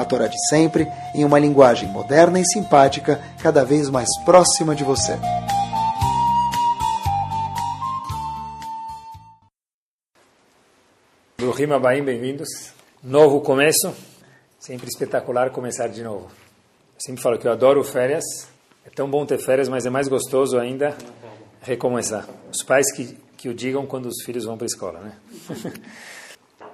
a Torá de sempre, em uma linguagem moderna e simpática, cada vez mais próxima de você. Bruhim Abaim, bem-vindos. Novo começo, sempre espetacular começar de novo. Eu sempre falo que eu adoro férias, é tão bom ter férias, mas é mais gostoso ainda recomeçar. Os pais que, que o digam quando os filhos vão para a escola, né?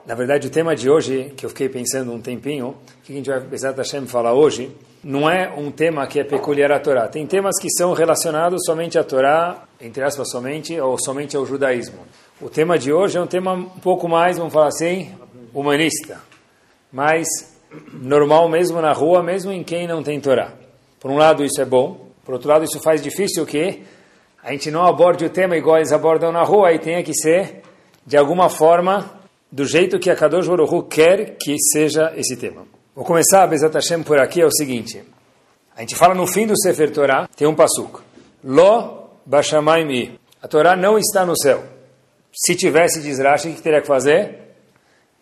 Na verdade, o tema de hoje, que eu fiquei pensando um tempinho, que a gente vai, Bezat Hashem, falar hoje, não é um tema que é peculiar à Torá. Tem temas que são relacionados somente à Torá, entre aspas, somente, ou somente ao judaísmo. O tema de hoje é um tema um pouco mais, vamos falar assim, humanista. Mais normal mesmo na rua, mesmo em quem não tem Torá. Por um lado, isso é bom. Por outro lado, isso faz difícil que a gente não aborde o tema igual eles abordam na rua, e tenha que ser, de alguma forma, do jeito que a Kadosh Baruch quer que seja esse tema. Vou começar, Bezat Hashem, por aqui, é o seguinte. A gente fala no fim do Sefer Torah, tem um pasuk. Lo bashamayim A Torá não está no céu. Se tivesse, diz o que teria que fazer?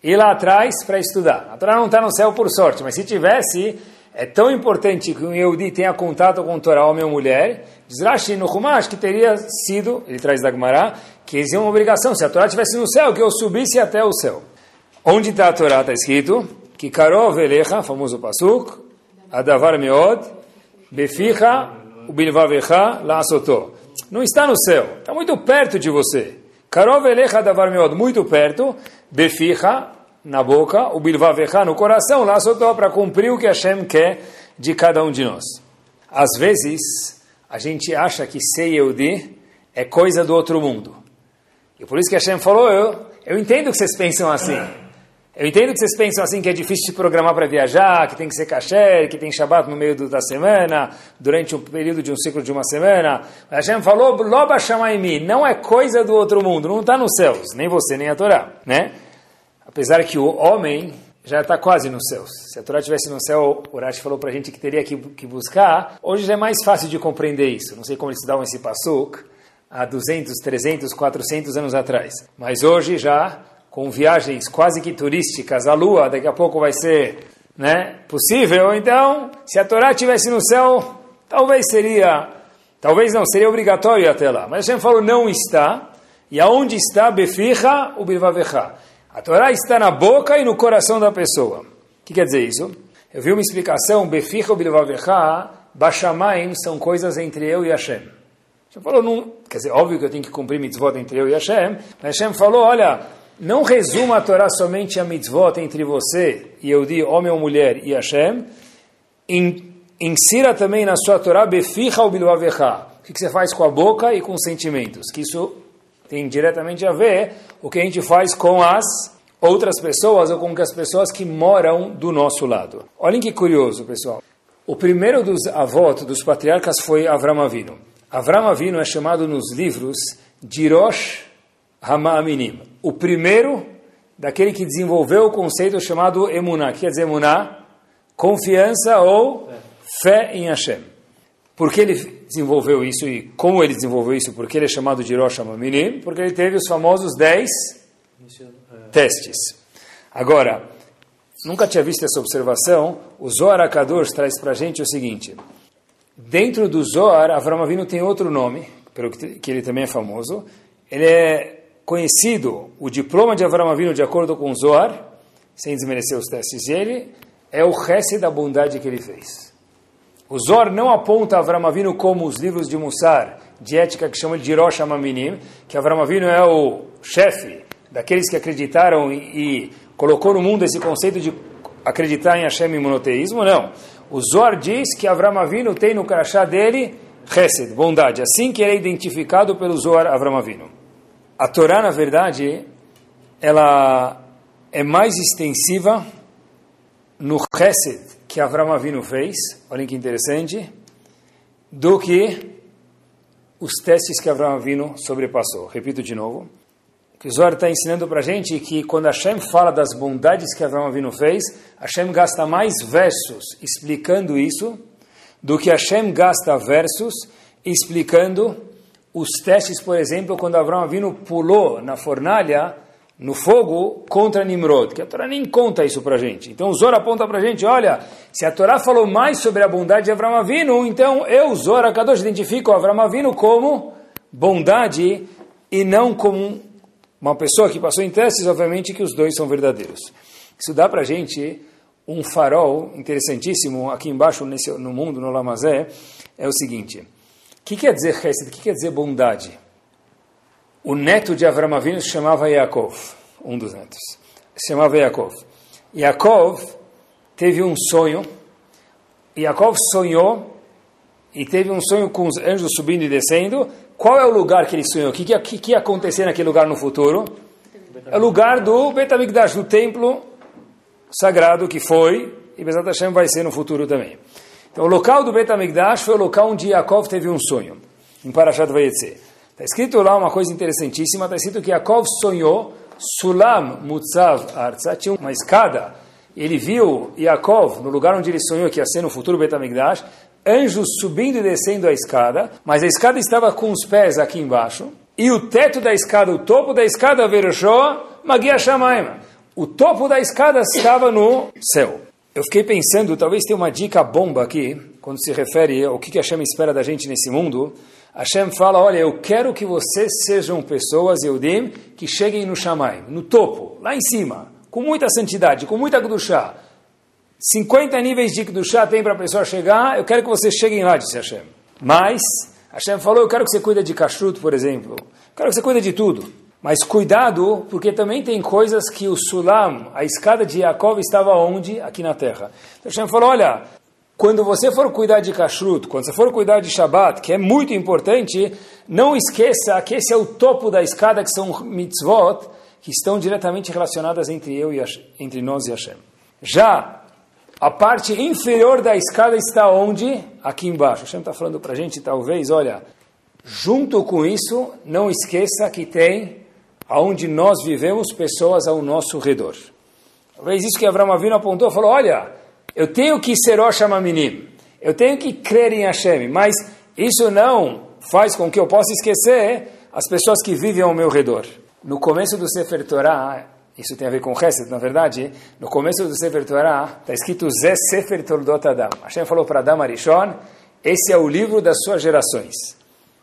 Ir lá atrás para estudar. A Torá não está no céu por sorte, mas se tivesse, é tão importante que um Yehudi tenha contato com o Torá, homem ou mulher, diz Rashi no Humash que teria sido, ele traz da Gemara, que eles uma obrigação, se a Torá estivesse no céu, que eu subisse até o céu. Onde está a Torá? Está escrito que Karov Elecha, famoso pasuk, Adavar Meod, Beficha, Ubilvavecha, Laasotó. Não está no céu, está muito perto de você. Karov Elecha, Adavar Meod, muito perto, Beficha, na boca, Ubilvavecha, no coração, Laasotó, para cumprir o que Hashem quer de cada um de nós. Às vezes, a gente acha que ser Yehudi é coisa do outro mundo. E por isso que Hashem falou, eu, eu entendo que vocês pensam assim. Eu entendo que vocês pensam assim que é difícil de programar para viajar, que tem que ser kasher, que tem Shabbat no meio do, da semana, durante um período de um ciclo de uma semana. Mas Hashem falou, Loba mim, não é coisa do outro mundo, não está nos céus, nem você, nem a Torá, né? Apesar que o homem já está quase nos céus. Se a Torá estivesse no céu, o Rashi falou para a gente que teria que, que, buscar. Hoje já é mais fácil de compreender isso. Não sei como eles davam esse pasuk há 200, 300, 400 anos atrás. Mas hoje já, com viagens quase que turísticas à Lua, daqui a pouco vai ser né, possível. Então, se a Torá estivesse no céu, talvez seria, talvez não, seria obrigatório até lá. Mas a gente falou, não está. E aonde está Beficha o Bilvavecha? A Torá está na boca e no coração da pessoa. O que quer dizer isso? Eu vi uma explicação, Beficha Bilvavecha, Bashamaim são coisas entre eu e Hashem. Hashem falou, não, quer dizer, óbvio que eu tenho que cumprir mitzvot entre eu e Hashem, mas Hashem falou, olha, não resuma a Torá somente a mitzvot entre você e eu di homem ou mulher e Hashem, insira também na sua Torá beficha ou biluavecha, o que você faz com a boca e com os sentimentos, que isso tem diretamente a ver o que a gente faz com as outras pessoas ou com as pessoas que moram do nosso lado. Olhem que curioso, pessoal. O primeiro dos avós, dos patriarcas, foi Avram Avinu. Avram Avinu é chamado nos livros de Rosh Hamaminim, o primeiro daquele que desenvolveu o conceito chamado Emuná. que quer dizer Emuná? Confiança ou fé em Hashem. Por que ele desenvolveu isso e como ele desenvolveu isso? Porque ele é chamado de Rosh Hamaminim? Porque ele teve os famosos dez testes. Agora, nunca tinha visto essa observação, o Zohar Akadosh traz para a gente o seguinte... Dentro do Zohar, Avram Avinu tem outro nome, pelo que ele também é famoso. Ele é conhecido, o diploma de Avram Avinu, de acordo com o Zohar, sem desmerecer os testes dele, é o resto da bondade que ele fez. O Zohar não aponta Avram Avinu como os livros de Mussar, de ética, que chamam de Hirosh Hamaminim, que Avram Avinu é o chefe daqueles que acreditaram e, e colocou no mundo esse conceito de acreditar em Hashem e monoteísmo, não. O Zohar diz que Avram Avinu tem no crachá dele Hesed, bondade, assim que ele é identificado pelo Zohar Avram Avinu. A Torá, na verdade, ela é mais extensiva no Hesed que Avram Avinu fez, olhem que interessante, do que os testes que Avram Avinu sobrepassou. Repito de novo. Que o Zohar está ensinando para a gente que quando Hashem fala das bondades que Avram Avinu fez, Hashem gasta mais versos explicando isso do que Hashem gasta versos explicando os testes, por exemplo, quando Avram Avinu pulou na fornalha, no fogo, contra Nimrod, que a Torá nem conta isso para gente. Então o Zohar aponta para gente, olha, se a Torá falou mais sobre a bondade de Avram Avinu, então eu, Zohar Kadosh, identifico Avram Avinu como bondade e não como uma pessoa que passou em testes, obviamente que os dois são verdadeiros. Isso dá para gente um farol interessantíssimo aqui embaixo nesse, no mundo, no Lamazé, é o seguinte que quer dizer Hesed? O que quer dizer bondade? O neto de Avram Avinu se chamava Yaakov, um dos netos. Se chamava Yaakov. Yaakov teve um sonho. Yaakov sonhou e teve um sonho com os anjos subindo e descendo. Qual é o lugar que ele sonhou? O que, que, que ia acontecer naquele lugar no futuro? É o lugar do Betamigdash, do templo sagrado que foi, e Bezat Hashem vai ser no futuro também. Então, o local do Bet HaMikdash foi o local onde Yaakov teve um sonho, em Parashat Vayetze. Está escrito lá uma coisa interessantíssima, está escrito que Yaakov sonhou, Sulam Mutzav Arza, tinha uma escada, ele viu Yaakov, no lugar onde ele sonhou que ia ser no futuro Bet HaMikdash, anjos subindo e descendo a escada, mas a escada estava com os pés aqui embaixo, e o teto da escada, o topo da escada, Veroshoa, Magia. O topo da escada estava no céu. Eu fiquei pensando, talvez tenha uma dica bomba aqui, quando se refere ao que Hashem espera da gente nesse mundo. Hashem fala, olha, eu quero que vocês sejam pessoas, Eudim, que cheguem no Shammai, no topo, lá em cima, com muita santidade, com muita Kedushá. 50 níveis de Kedushá tem para a pessoa chegar, eu quero que vocês cheguem lá, disse Hashem. Mas, Hashem falou, eu quero que você cuide de kashrut, por exemplo. Eu quero que você cuide de tudo. Mas cuidado, porque também tem coisas que o Sulam, a escada de Yaakov, estava onde? Aqui na terra. Então Hashem falou, olha, quando você for cuidar de kashrut, quando você for cuidar de Shabbat, que é muito importante, não esqueça que esse é o topo da escada, que são mitzvot, que estão diretamente relacionadas entre eu e entre nós e Hashem. Já a parte inferior da escada está onde? Aqui embaixo. Hashem está falando para a gente, talvez, olha, junto com isso, não esqueça que tem aonde nós vivemos pessoas ao nosso redor. Talvez isso que Abraão Avino apontou, falou, olha, eu tenho que ser Oshamanim, eu tenho que crer em Hashem, mas isso não faz com que eu possa esquecer as pessoas que vivem ao meu redor. No começo do Sefer Torah, isso tem a ver com Hesed, na verdade, no começo do Sefer Torah, está escrito Zé Sefer Toldot Adam. Hashem falou para Adam Arishon, esse é o livro das suas gerações.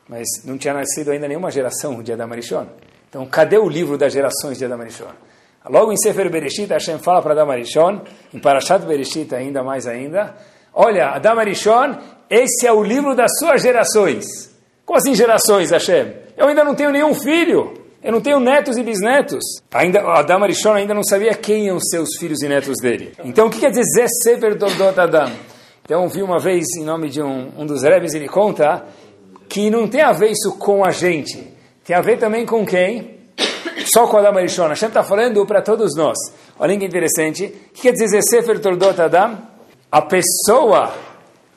Mas não tinha nascido ainda nenhuma geração de Adam Arishon. Então, cadê o livro das gerações de Adam Arishon? Logo em Sefer Bereshit, Hashem fala para Adam Arishon, em Parashat Bereshit ainda mais ainda, olha, Adam Arishon, esse é o livro das suas gerações. Como assim gerações, Hashem? Eu ainda não tenho nenhum filho. Eu não tenho netos e bisnetos. Ainda, Adam Arishon ainda não sabia quem iam ser os filhos e netos dele. Então, o que quer dizer Zé Sefer Dordot Adam? Então, vi uma vez, em nome de um, um dos rebes, ele conta que não tem a ver isso com a gente tem a ver também com quem? Só com Adam Arishon. Hashem está falando para todos nós. Olha que interessante. O que quer dizer Sefer Tordot Adam? A pessoa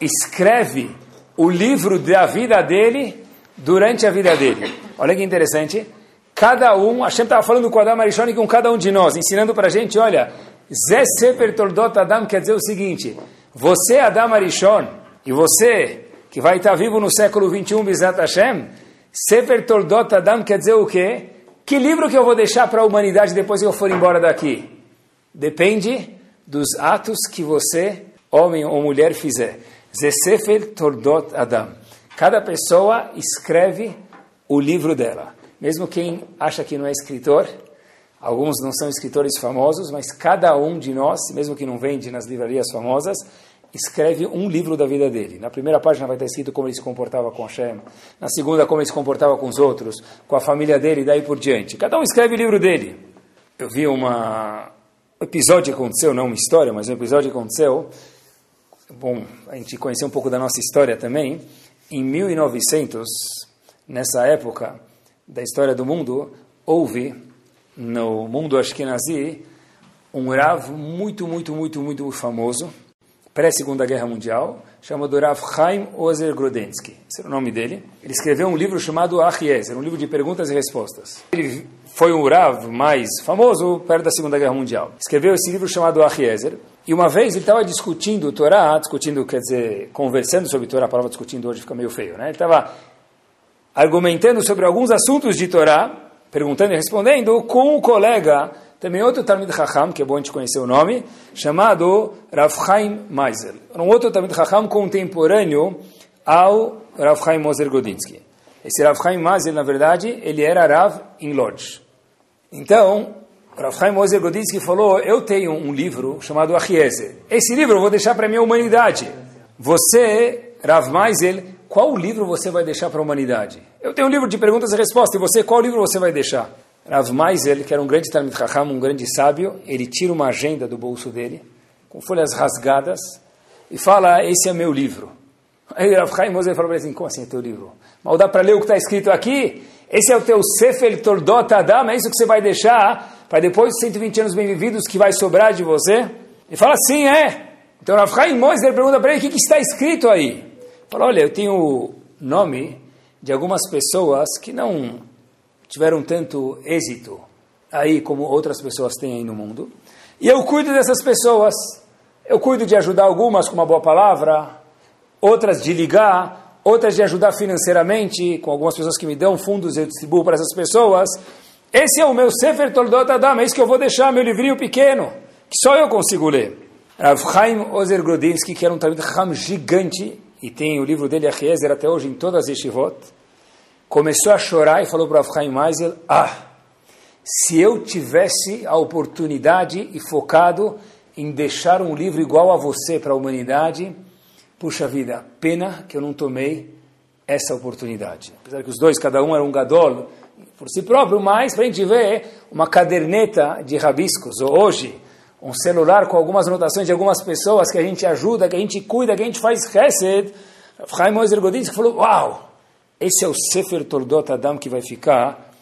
escreve o livro da vida dele durante a vida dele. Olha que interessante. Cada um, Hashem estava falando com Adam Arishon e com cada um de nós, ensinando para a gente, olha, Zé Sefer Tordot Adam quer dizer o seguinte, você, Adam Arishon, e você, que vai estar vivo no século 21, Bizat Hashem, Sefer Toldot Adam quer dizer o quê? Que livro que eu vou deixar para a humanidade depois que eu for embora daqui? Depende dos atos que você, homem ou mulher, fizer. Sefer Toldot Adam. Cada pessoa escreve o livro dela. Mesmo quem acha que não é escritor, alguns não são escritores famosos, mas cada um de nós, mesmo que não vende nas livrarias famosas, escreve um livro da vida dele. Na primeira página vai estar escrito como ele se comportava com Hashem, na segunda como ele se comportava com os outros, com a família dele e daí por diante. Cada um escreve o livro dele. Eu vi uma um episódio que aconteceu, não uma história, mas um episódio que aconteceu. Bom, a gente conhecer um pouco da nossa história também. Em 1900, nessa época da história do mundo, houve no mundo ashkenazi um Rav muito, muito, muito, muito famoso, pré-segunda guerra mundial, chamado Rav Chaim Ozer Grodensky. Esse era o nome dele. Ele escreveu um livro chamado Achiezer, um livro de perguntas e respostas. Ele foi o Rav mais famoso perto da segunda guerra mundial. Escreveu esse livro chamado Achiezer. E uma vez ele estava discutindo Torá, discutindo, quer dizer, conversando sobre Torá, a palavra discutindo hoje fica meio feio, né? Ele estava argumentando sobre alguns assuntos de Torá, perguntando e respondendo, com um colega, também outro Talmid Chacham, que é bom a gente conhecer o nome, chamado Rav Chaim Meisel. Um outro Talmid Chacham contemporâneo ao Rav Chaim Moser Godinsky. Esse Rav Chaim Meisel, na verdade, ele era Rav em Lodz. Então, Rav Chaim Moser Godinsky falou, eu tenho um livro chamado Achiezer. Esse livro eu vou deixar para a minha humanidade. Você, Rav Meisel, qual livro você vai deixar para a humanidade? Eu tenho um livro de perguntas e respostas, e você, qual livro você vai deixar? Rav Meisel, que era um grande Talmud Chacham, um grande sábio, ele tira uma agenda do bolso dele, com folhas rasgadas, e fala, esse é meu livro. Aí Rav Chaim Moser falou para ele assim, como assim é teu livro? Mal dá para ler o que está escrito aqui? Esse é o teu Sefer Tordot Adam, é isso que você vai deixar para depois de 120 anos bem vividos que vai sobrar de você? Ele fala, sim, é. Então Rav Chaim Moser pergunta para ele, o que, que está escrito aí? Fala, olha, eu tenho o nome de algumas pessoas que não tiveram tanto êxito aí como outras pessoas têm aí no mundo. E eu cuido dessas pessoas. Eu cuido de ajudar algumas com uma boa palavra, outras de ligar, outras de ajudar financeiramente, com algumas pessoas que me dão fundos, eu distribuo para essas pessoas. Esse é o meu Sefer Toldot Adam, é isso que eu vou deixar, meu livrinho pequeno, que só eu consigo ler. Rav Chaim Ozer Grodinsky, que era um Talmud Chacham gigante, e tem o livro dele, Achiezer, até hoje em todas as yeshivot, começou a chorar e falou para Rav Chaim Meisel, ah, se eu tivesse a oportunidade e focado em deixar um livro igual a você para a humanidade, puxa vida, pena que eu não tomei essa oportunidade. Apesar que os dois, cada um era um gadol, por si próprio, mas para a gente ver uma caderneta de rabiscos, ou hoje, um celular com algumas anotações de algumas pessoas que a gente ajuda, que a gente cuida, que a gente faz chesed, Chaim Moser Godinski falou, uau, esse é o Sefer Tordot Adam que vai ficar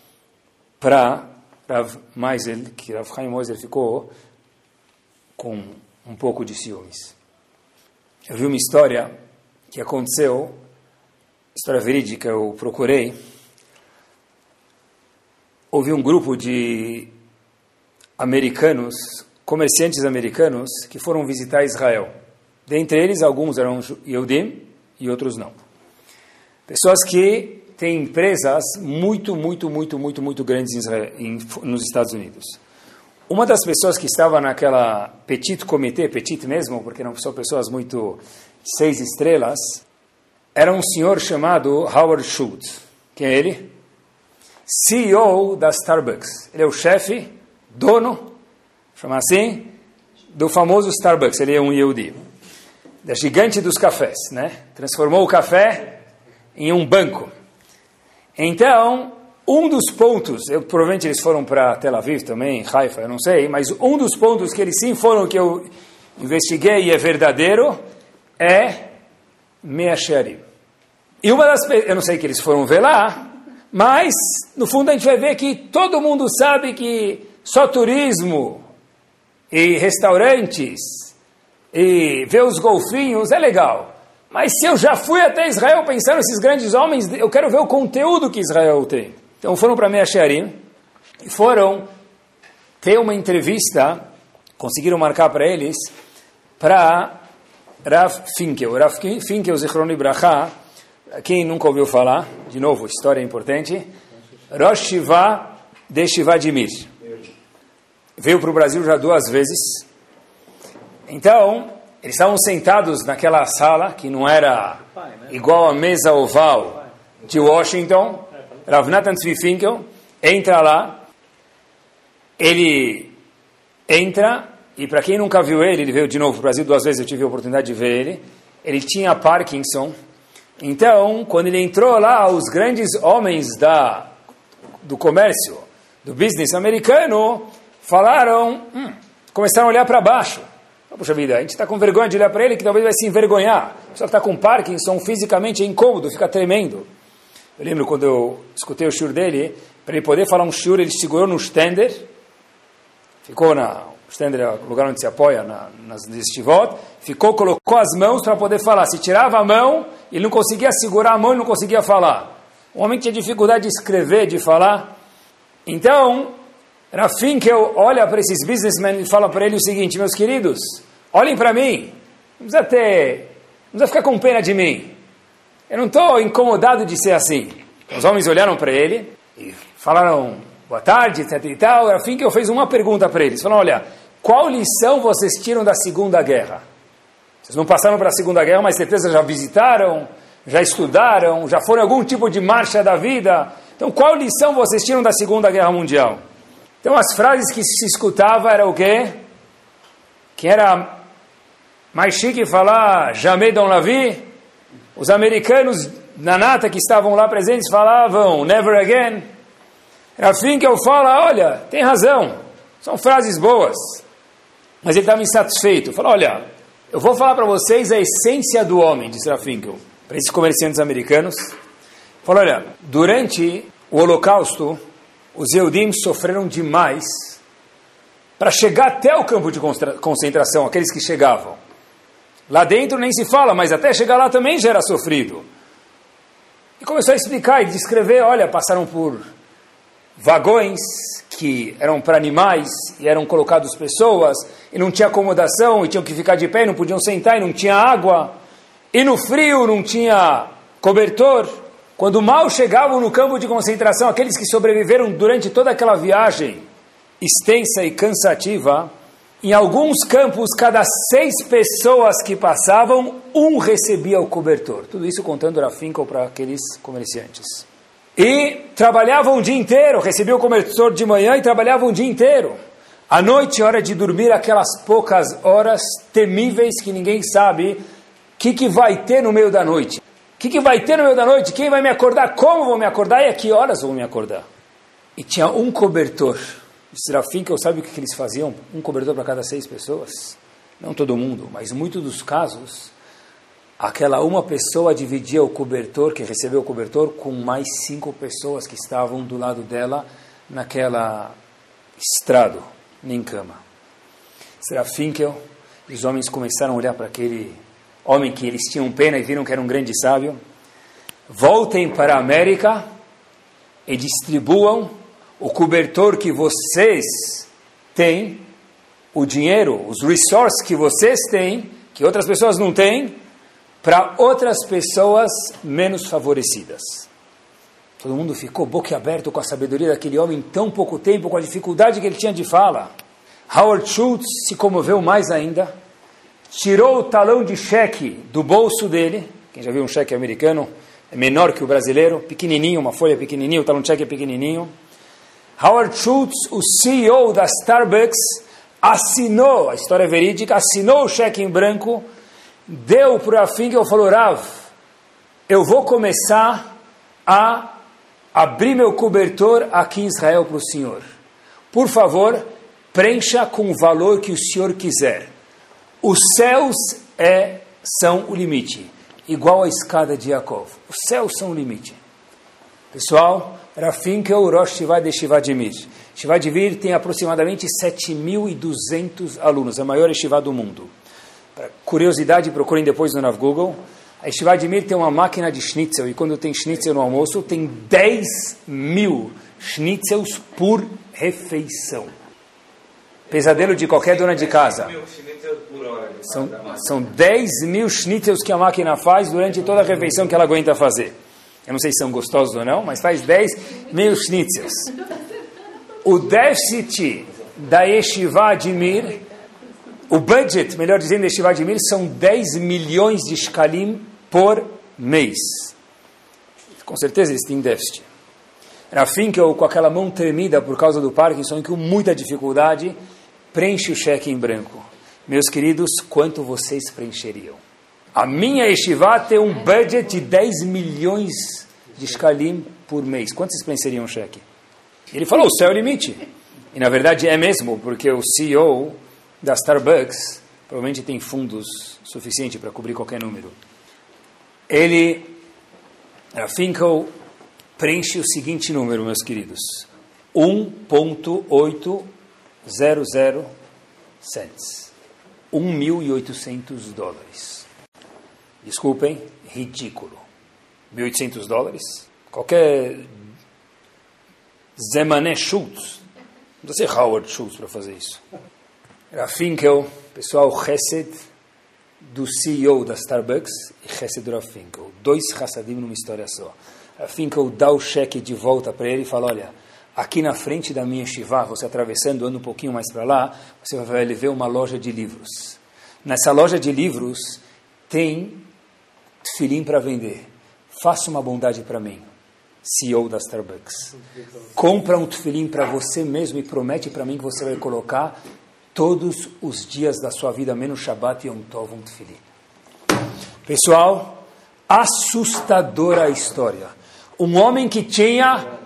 para Rav Meisel, que Rav Chaim Moser ficou com um pouco de ciúmes. Eu vi uma história que aconteceu, história verídica, eu procurei, houve um grupo de americanos, comerciantes americanos, que foram visitar Israel. Dentre eles, alguns eram Yehudim e outros não. Pessoas que têm empresas muito, muito, muito, muito, muito grandes em nos Estados Unidos. Uma das pessoas que estava naquela petit comitê, petit mesmo, porque não são pessoas muito seis estrelas, era um senhor chamado Howard Schultz. Quem é ele? CEO da Starbucks. Ele é o chefe, dono, chama assim, do famoso Starbucks. Ele é um Yehudi. Da gigante dos cafés, né? Transformou o café em um banco. Então, um dos pontos, eu, provavelmente eles foram para Tel Aviv também, Haifa, eu não sei, mas um dos pontos que eles sim foram, que eu investiguei e é verdadeiro, é Mea Shearim. E uma das, eu não sei que eles foram ver lá, mas, no fundo, a gente vai ver que todo mundo sabe que só turismo e restaurantes e ver os golfinhos é legal. Mas se eu já fui até Israel pensando nesses grandes homens, eu quero ver o conteúdo que Israel tem. Então foram para Mea Shearim e foram ter uma entrevista, conseguiram marcar para eles, para Rav Finkel. Rav Finkel, Zichron Ibrahá, quem nunca ouviu falar, de novo, história importante, Rosh Shiva de Shivadimir. Veio para o Brasil já duas vezes. Então, eles estavam sentados naquela sala, que não era igual a mesa oval de Washington. Rav Nathan Finkel entra lá, ele entra, e para quem nunca viu ele, ele veio de novo para o Brasil duas vezes, eu tive a oportunidade de ver ele. Ele tinha Parkinson, então, quando ele entrou lá, os grandes homens da, do comércio, do business americano, falaram, hum, começaram a olhar para baixo. Puxa vida, a gente está com vergonha de olhar para ele, que talvez vai se envergonhar. Só que está com Parkinson, fisicamente é incômodo, fica tremendo. Eu lembro quando eu escutei o shur dele, para ele poder falar um shur, ele segurou no stender, ficou na Stender é o lugar onde se apoia na, nas estivot, ficou, colocou as mãos para poder falar. Se tirava a mão, ele não conseguia segurar a mão, ele não conseguia falar. O homem tinha dificuldade de escrever, de falar. Então, Rafim que eu olha para esses businessmen e fala para ele o seguinte, meus queridos, olhem para mim, não precisa ter, não precisa ficar com pena de mim. Eu não estou incomodado de ser assim. Os homens olharam para ele e falaram, boa tarde, etc e tal. Rafim que eu fez uma pergunta para eles. Falaram, olha, qual lição vocês tiram da Segunda Guerra? Vocês não passaram para a Segunda Guerra, mas certeza já visitaram, já estudaram, já foram em algum tipo de marcha da vida. Então, qual lição vocês tiram da Segunda Guerra Mundial? Então, as frases que se escutava era o quê? Que era mais chique falar jamais dans la vie. Os americanos na nata que estavam lá presentes falavam never again. Era assim que eu falo, olha, tem razão, são frases boas. Mas ele estava insatisfeito. Falou, olha, eu vou falar para vocês a essência do homem, disse Rafinkel, para esses comerciantes americanos. Falou, olha, durante o Holocausto, os Eudim sofreram demais para chegar até o campo de concentração, aqueles que chegavam. Lá dentro nem se fala, mas até chegar lá também já era sofrido. E começou a explicar e descrever, olha, passaram por vagões que eram para animais e eram colocados pessoas, e não tinha acomodação, e tinham que ficar de pé, e não podiam sentar, e não tinha água, e no frio não tinha cobertor. Quando mal chegavam no campo de concentração, aqueles que sobreviveram durante toda aquela viagem extensa e cansativa, em alguns campos, cada seis pessoas que passavam, um recebia o cobertor. Tudo isso contando Rafinkel para aqueles comerciantes. E trabalhavam o dia inteiro, recebiam o cobertor de manhã e trabalhavam o dia inteiro. À noite, hora de dormir, aquelas poucas horas temíveis que ninguém sabe o que, que vai ter no meio da noite. O que, que vai ter no meio da noite? Quem vai me acordar? Como vou me acordar? E a que horas vou me acordar? E tinha um cobertor Serafim, que eu sabe o que eles faziam? Um cobertor para cada seis pessoas? Não todo mundo, mas muitos dos casos, aquela uma pessoa dividia o cobertor, que recebeu o cobertor, com mais cinco pessoas que estavam do lado dela naquela estrado, nem cama. Serafim, que os homens começaram a olhar para aquele homem que eles tinham pena e viram que era um grande sábio. Voltem para a América e distribuam o cobertor que vocês têm, o dinheiro, os resources que vocês têm, que outras pessoas não têm, para outras pessoas menos favorecidas. Todo mundo ficou boquiaberto com a sabedoria daquele homem em tão pouco tempo, com a dificuldade que ele tinha de fala. Howard Schultz se comoveu mais ainda, tirou o talão de cheque do bolso dele. Quem já viu um cheque americano? É menor que o brasileiro, pequenininho, uma folha pequenininha, o talão de cheque é pequenininho Howard Schultz, o CEO da Starbucks, assinou, a história é verídica, assinou o cheque em branco, deu para o Finger e falou, Rav, eu vou começar a abrir meu cobertor aqui em Israel para o senhor. Por favor, preencha com o valor que o senhor quiser. Os céus é, são o limite, igual a escada de Yaakov. Os céus são o limite. Pessoal, Rafinkel Rosh Shiva de. Shivadimir tem aproximadamente 7.200 alunos, a maior estivá do mundo. Para curiosidade, procurem depois no Nav Google. A Shivadimir tem uma máquina de schnitzel, e quando tem schnitzel no almoço, tem 10 mil schnitzels por refeição. Pesadelo de qualquer dona de casa. São, são 10 mil schnitzels que a máquina faz durante toda a refeição que ela aguenta fazer. Eu não sei se são gostosos ou não, mas faz 10 mil schnitzels. O déficit da Yeshiva de Mir, o budget, melhor dizendo, da Yeshiva de Mir, são 10 milhões de shkalim por mês. Com certeza eles têm déficit. eu com aquela mão tremida por causa do Parkinson, com muita dificuldade, preenche o cheque em branco. Meus queridos, quanto vocês preencheriam? A minha yeshiva tem um budget de 10 milhões de shkalim por mês. Quantos preencheriam um cheque? Ele falou, o céu é o limite. E na verdade é mesmo, porque o CEO da Starbucks provavelmente tem fundos suficientes para cobrir qualquer número. Ele, a Finkel, preenche o seguinte número, meus queridos. 1.800 cents. 1.800 dólares. Desculpem, ridículo. 1.800 dólares? Qualquer Zemané Schultz, não precisa ser Howard Schultz para fazer isso. Era Finkel, pessoal Chesed, do CEO da Starbucks e Chesed do Finkel. Dois Hassadim numa história só. A Finkel dá o cheque de volta para ele e fala, olha, aqui na frente da minha Shiva, você atravessando, anda um pouquinho mais para lá, você vai ver uma loja de livros. Nessa loja de livros tem filim para vender. Faça uma bondade para mim. CEO da Starbucks. Compra um tefilim para você mesmo e promete para mim que você vai colocar todos os dias da sua vida, menos Shabbat e Yom Tov, um tefilim. Pessoal, assustadora a história. Um homem que tinha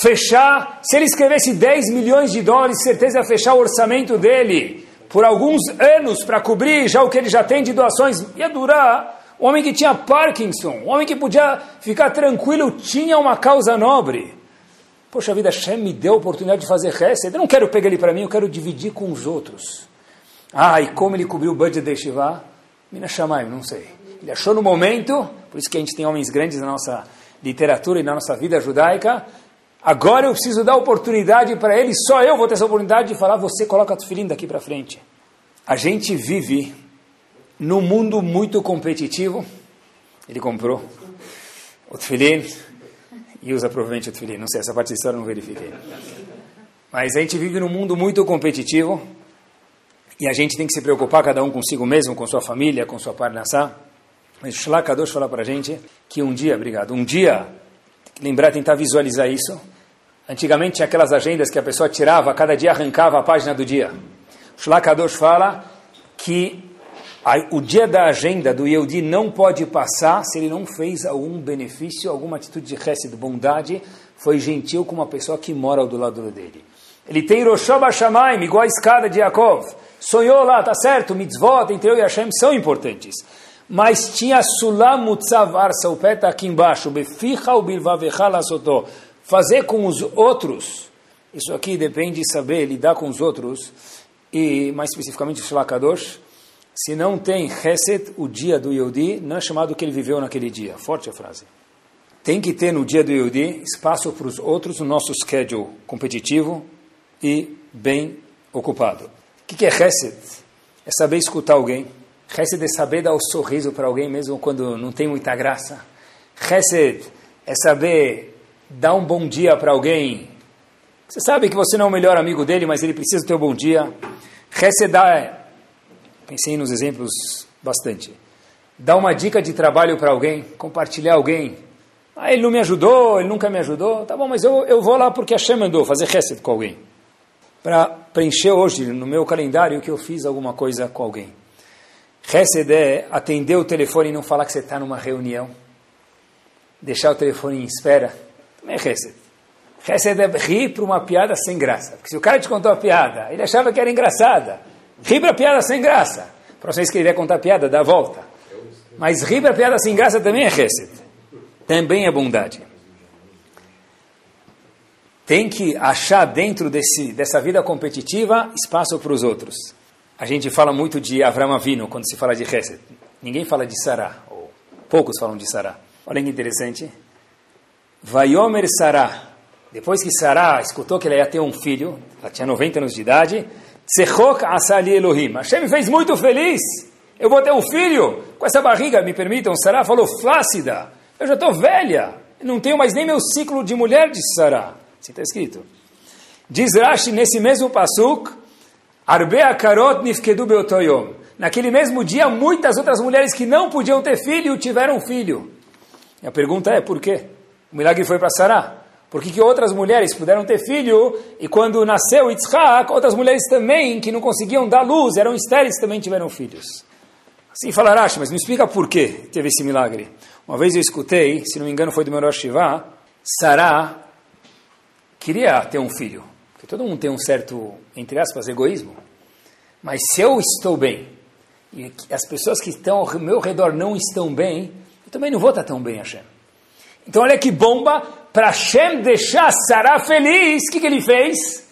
fechar, se ele escrevesse 10 milhões de dólares, certeza ia fechar o orçamento dele por alguns anos para cobrir já o que ele já tem de doações, ia durar um homem que tinha Parkinson, um homem que podia ficar tranquilo, tinha uma causa nobre. Poxa vida, Hashem me deu a oportunidade de fazer Hesed. Eu não quero pegar ele para mim, eu quero dividir com os outros. Ah, e como ele cobriu o budget de Shiva? Mina Shamayim, não sei. Ele achou no momento, por isso que a gente tem homens grandes na nossa literatura e na nossa vida judaica. Agora eu preciso dar oportunidade para ele, só eu vou ter essa oportunidade de falar, você coloca o filhinho daqui para frente. A gente vive num mundo muito competitivo, ele comprou o tefilim e usa provavelmente o tefilim. Não sei, essa parte da história eu não verifiquei. Mas a gente vive num mundo muito competitivo e a gente tem que se preocupar cada um consigo mesmo, com sua família, com sua parnassá. Mas o Shlakadosh fala para a gente que um dia, obrigado, um dia, lembrar, tentar visualizar isso. Antigamente tinha aquelas agendas que a pessoa tirava, cada dia arrancava a página do dia. Shlakadosh fala que o dia da agenda do Yehudi não pode passar se ele não fez algum benefício, alguma atitude de resto de bondade, foi gentil com uma pessoa que mora do lado dele. Ele tem Roshaba Shamaim, igual a escada de Yaakov. Sonhou lá, tá certo, mitzvot entre eu e Hashem são importantes. Mas tinha Sulam Mutzavarsa, o pé está aqui embaixo, Beficha o Bilvavecha Fazer com os outros, isso aqui depende de saber lidar com os outros, e mais especificamente o Shlakadosh, se não tem Chesed, o dia do Yehudi, não é chamado que ele viveu naquele dia. Forte a frase. Tem que ter no dia do Yehudi espaço para os outros no nosso schedule competitivo e bem ocupado. O que é Chesed? É saber escutar alguém. Chesed é saber dar o um sorriso para alguém mesmo quando não tem muita graça. Chesed é saber dar um bom dia para alguém. Você sabe que você não é o melhor amigo dele, mas ele precisa do teu bom dia. Chesed é Pensei nos exemplos bastante. Dar uma dica de trabalho para alguém, compartilhar alguém. Ah, ele não me ajudou, ele nunca me ajudou. Tá bom, mas eu, eu vou lá porque a Hashem mandou fazer reset com alguém. Para preencher hoje no meu calendário que eu fiz alguma coisa com alguém. Reset é atender o telefone e não falar que você está numa reunião. Deixar o telefone em espera. Também é reset. Reset é rir para uma piada sem graça. Porque se o cara te contou a piada, ele achava que era engraçada. Ri para piada sem graça. Para você escrever contar piada, dá a volta. Mas rir para piada sem graça também é reset. Também é bondade. Tem que achar dentro desse, dessa vida competitiva espaço para os outros. A gente fala muito de Avram Avino quando se fala de reset. Ninguém fala de Sará, ou poucos falam de Sará. Olha que interessante. Vaiomer Sará. Depois que Sará escutou que ela ia ter um filho, ela tinha 90 anos de idade, Sechok Asali Elohim. Hashem me fez muito feliz. Eu vou ter um filho com essa barriga, me permitam. Sarah falou flácida. Eu já estou velha. Não tenho mais nem meu ciclo de mulher, de Sarah. Assim está escrito. Diz Rashi nesse mesmo pasuk, Arbe Akarot Nifkedu Beotoyom. Naquele mesmo dia, muitas outras mulheres que não podiam ter filho tiveram filho. E a pergunta é, por quê? O milagre foi para Sarah. Por que, outras mulheres puderam ter filho e quando nasceu Yitzhak, outras mulheres também que não conseguiam dar luz, eram estéreis, também tiveram filhos? Assim fala mas me explica por que teve esse milagre. Uma vez eu escutei, se não me engano foi do meu Shiva, Sarah queria ter um filho. Porque todo mundo tem um certo, entre aspas, egoísmo. Mas se eu estou bem e as pessoas que estão ao meu redor não estão bem, eu também não vou estar tão bem, Hashem. Então olha que bomba, para Hashem deixar Sarah feliz, o que, que ele fez?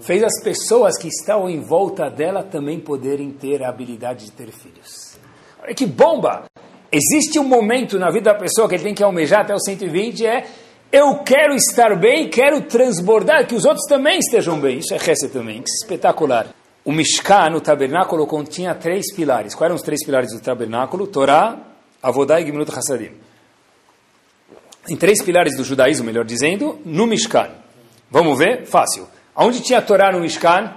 fez as pessoas que estão em volta dela também poderem ter a habilidade de ter filhos. Olha que bomba! Existe um momento na vida da pessoa que ele tem que almejar até os 120, é eu quero estar bem, quero transbordar, que os outros também estejam bem. Isso é Hesed também, que espetacular. O Mishkan, o tabernáculo, continha três pilares. Quais eram os três pilares do tabernáculo? Torá, Avodá e Gimnut Hassadim. Tem três pilares do judaísmo, melhor dizendo, no Mishkan. Vamos ver? Fácil. Onde tinha a Torá no Mishkan?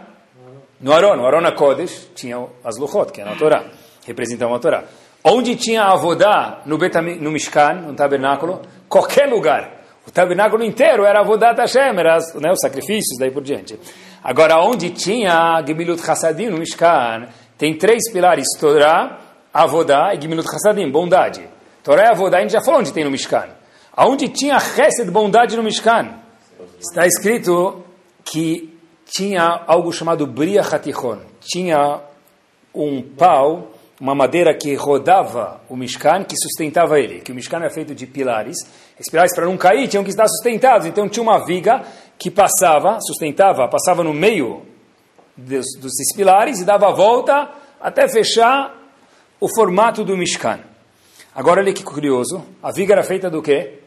No Aron, no Aron HaKodesh, tinha as Luchot, que era a Torá, representavam a Torá. Onde tinha a Avodá no, Betam, no Mishkan, no tabernáculo? Qualquer lugar. O tabernáculo inteiro era Avodat Hashem, era né, os sacrifícios, daí por diante. Agora, onde tinha Gemilut Hassadim no Mishkan, tem três pilares, Torá, Avodá e Gemilut Hassadim, bondade. Torá e Avodá, a gente já falou onde tem no Mishkan. Aonde tinha Hesed, bondade no Mishkan. Está escrito que tinha algo chamado Bria Hatichon. Tinha um pau uma madeira que rodava o Mishkan, que sustentava ele, que o Mishkan era feito de pilares. Esses pilares, para não cair, tinham que estar sustentados. Então tinha uma viga que passava, sustentava, passava no meio dos, desses pilares e dava a volta até fechar o formato do Mishkan. Agora olha que curioso, a viga era feita do quê?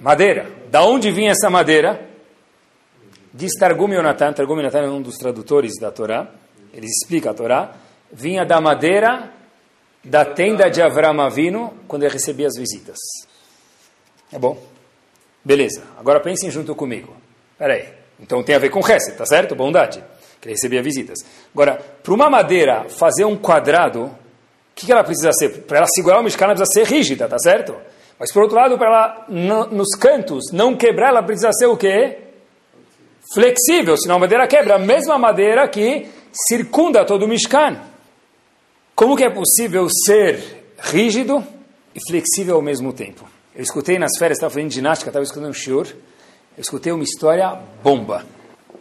Madeira. Da onde vinha essa madeira? Diz Targum Yonatan, Targum Yonatan é um dos tradutores da Torá, ele explica a Torá, vinha da madeira da tenda de Avram Avinu quando ele recebia as visitas. É bom? Beleza. Agora pensem junto comigo. Peraí. Então tem a ver com Hesed, tá certo? Bondade. Que ele recebia visitas. Agora, para uma madeira fazer um quadrado, o que, que ela precisa ser? Para ela segurar o Mishkan, ela precisa ser rígida, tá certo? Mas por outro lado, para ela, no, nos cantos, não quebrar, ela precisa ser o quê? Flexível, senão a madeira quebra. A mesma madeira que circunda todo o Mishkan. Como que é possível ser rígido e flexível ao mesmo tempo? Eu escutei nas férias, estava fazendo ginástica, estava escutando um shiur, eu escutei uma história bomba.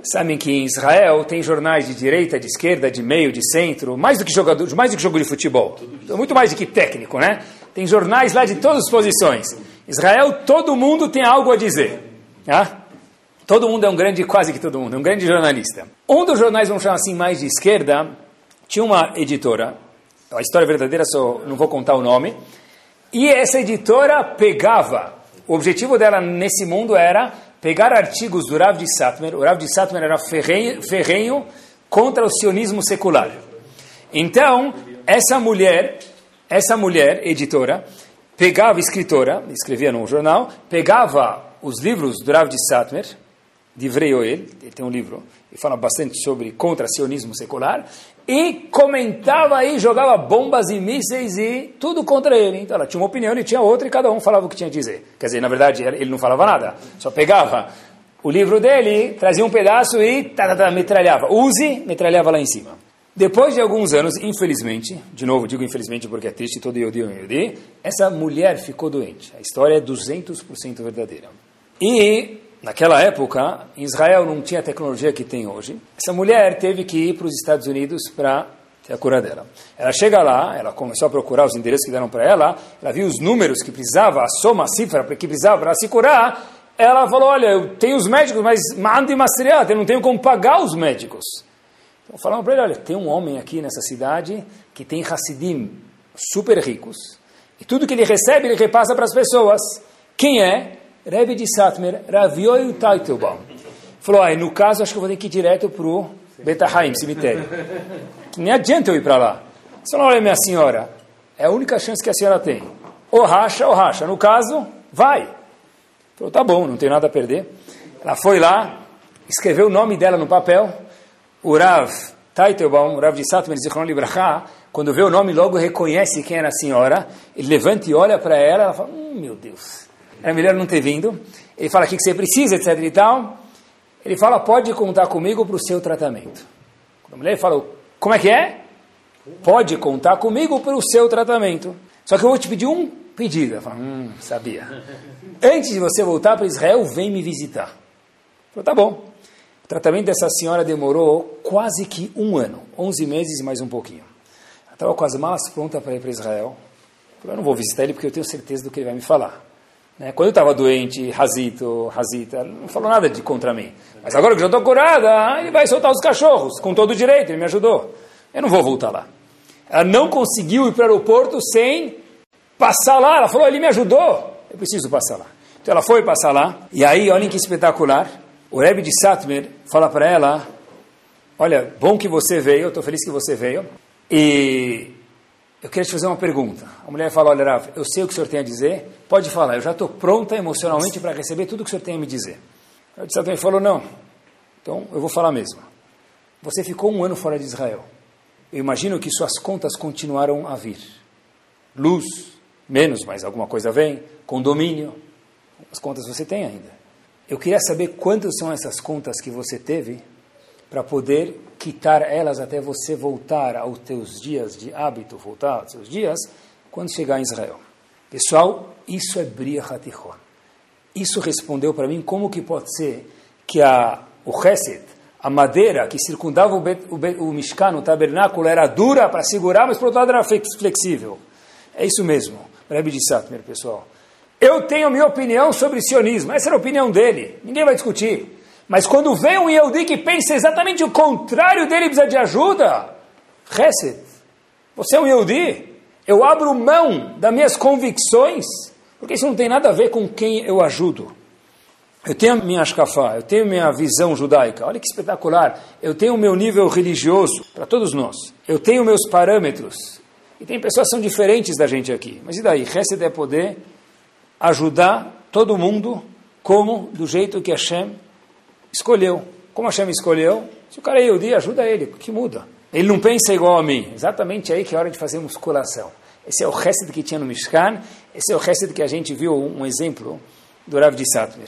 Sabem que em Israel tem jornais de direita, de esquerda, de meio, de centro, mais do que jogador, mais do que jogo de futebol, muito mais do que técnico, né? Tem jornais lá de todas as posições. Israel, todo mundo tem algo a dizer. Ah? Todo mundo é um grande, quase que todo mundo, é um grande jornalista. Um dos jornais, vamos chamar assim, mais de esquerda, tinha uma editora, a história verdadeira, só não vou contar o nome. E essa editora pegava, o objetivo dela nesse mundo era pegar artigos do Rav de Satmer. O Rav de Satmer era ferrenho, ferrenho contra o sionismo secular. Então, essa mulher, essa mulher, editora, pegava, escritora, escrevia no jornal, pegava os livros do Rav de Satmer, de Vrei ele tem um livro, e fala bastante sobre contra-sionismo secular, e comentava e jogava bombas e mísseis e tudo contra ele. Então ela tinha uma opinião, ele tinha outra e cada um falava o que tinha a dizer. Quer dizer, na verdade, ele não falava nada, só pegava o livro dele, trazia um pedaço e tá, tá, tá, metralhava. Use, metralhava lá em cima. Depois de alguns anos, infelizmente, de novo digo infelizmente porque é triste, todo Yodi é Yodi, essa mulher ficou doente. A história é 200% verdadeira. E Naquela época, em Israel não tinha a tecnologia que tem hoje. Essa mulher teve que ir para os Estados Unidos para ter a cura dela. Ela chega lá, ela começou a procurar os endereços que deram para ela, ela viu os números que precisava, a soma, a cifra que precisava para se curar. Ela falou: Olha, eu tenho os médicos, mas manda mastriat, eu não tenho como pagar os médicos. Então falaram para ele: Olha, tem um homem aqui nessa cidade que tem Hassidim super ricos, e tudo que ele recebe, ele repassa para as pessoas. Quem é? Rebbe de Satmer, Ravioi Taitelbaum. Falou, ah, no caso acho que eu vou ter que ir direto para o Betahaim, cemitério. Nem adianta eu ir para lá. Falou, olha minha senhora, é a única chance que a senhora tem. Ou racha ou racha. No caso, vai. Falou, tá bom, não tem nada a perder. Ela foi lá, escreveu o nome dela no papel. O Rav Taitelbaum, o Rav de Satmer, Zichron Libraha, quando vê o nome, logo reconhece quem era a senhora. Ele levanta e olha para ela, ela fala, hum, meu Deus era melhor não ter vindo. Ele fala o que você precisa, etc e tal. Ele fala, pode contar comigo para o seu tratamento. A mulher fala, como é que é? Pode contar comigo para o seu tratamento. Só que eu vou te pedir um pedido. Ela fala, hum, sabia. Antes de você voltar para Israel, vem me visitar. Falou, tá bom. O tratamento dessa senhora demorou quase que um ano, 11 meses e mais um pouquinho. Ela estava com as malas prontas para ir para Israel. Falou, eu não vou visitar ele porque eu tenho certeza do que ele vai me falar. Né? Quando eu estava doente, Razito, Razita, não falou nada de contra mim. Mas agora que já estou curada, ele vai soltar os cachorros, com todo direito, ele me ajudou. Eu não vou voltar lá. Ela não conseguiu ir para o aeroporto sem passar lá. Ela falou, ele me ajudou, eu preciso passar lá. Então ela foi passar lá, e aí, olhem que espetacular, o Rebbe de Satmer fala para ela, olha, bom que você veio, estou feliz que você veio, e eu queria te fazer uma pergunta. A mulher fala, olha, Rav, eu sei o que o senhor tem a dizer, pode falar, eu já estou pronta emocionalmente para receber tudo o que o senhor tem a me dizer. O Rebbe de Satmer falou, não, então eu vou falar mesmo. Você ficou um ano fora de Israel. Eu imagino que suas contas continuaram a vir. Luz, menos, mas alguma coisa vem, condomínio, as contas você tem ainda. Eu queria saber quantas são essas contas que você teve para poder quitar elas até você voltar aos teus dias de hábito, voltar aos seus dias, quando chegar em Israel. Pessoal, isso é Bria Hatichon. Isso respondeu para mim como que pode ser que a, o Chesed, a madeira que circundava o, bet, o, bet, o Mishkan, o tabernáculo, era dura para segurar, mas por outro lado era flexível. É isso mesmo, Rebbe de Satmer, pessoal. Eu tenho minha opinião sobre sionismo, essa era a opinião dele, ninguém vai discutir. Mas quando vem um Yehudi que pensa exatamente o contrário dele precisa de ajuda, Hesed, você é um Yehudi, eu abro mão das minhas convicções, porque isso não tem nada a ver com quem eu ajudo. Eu tenho minha ashkafá, eu tenho minha visão judaica, olha que espetacular. Eu tenho o meu nível religioso, para todos nós. Eu tenho meus parâmetros. E tem pessoas que são diferentes da gente aqui. Mas e daí? Hesed é poder ajudar todo mundo como do jeito que Hashem escolheu. Como Hashem escolheu, se o cara é Yehudi, ajuda ele, que muda. Ele não pensa igual a mim. Exatamente aí que é hora de fazer musculação. Esse é o Hesed que tinha no Mishkan, esse é o Hesed que a gente viu um exemplo do Rav de Satmer.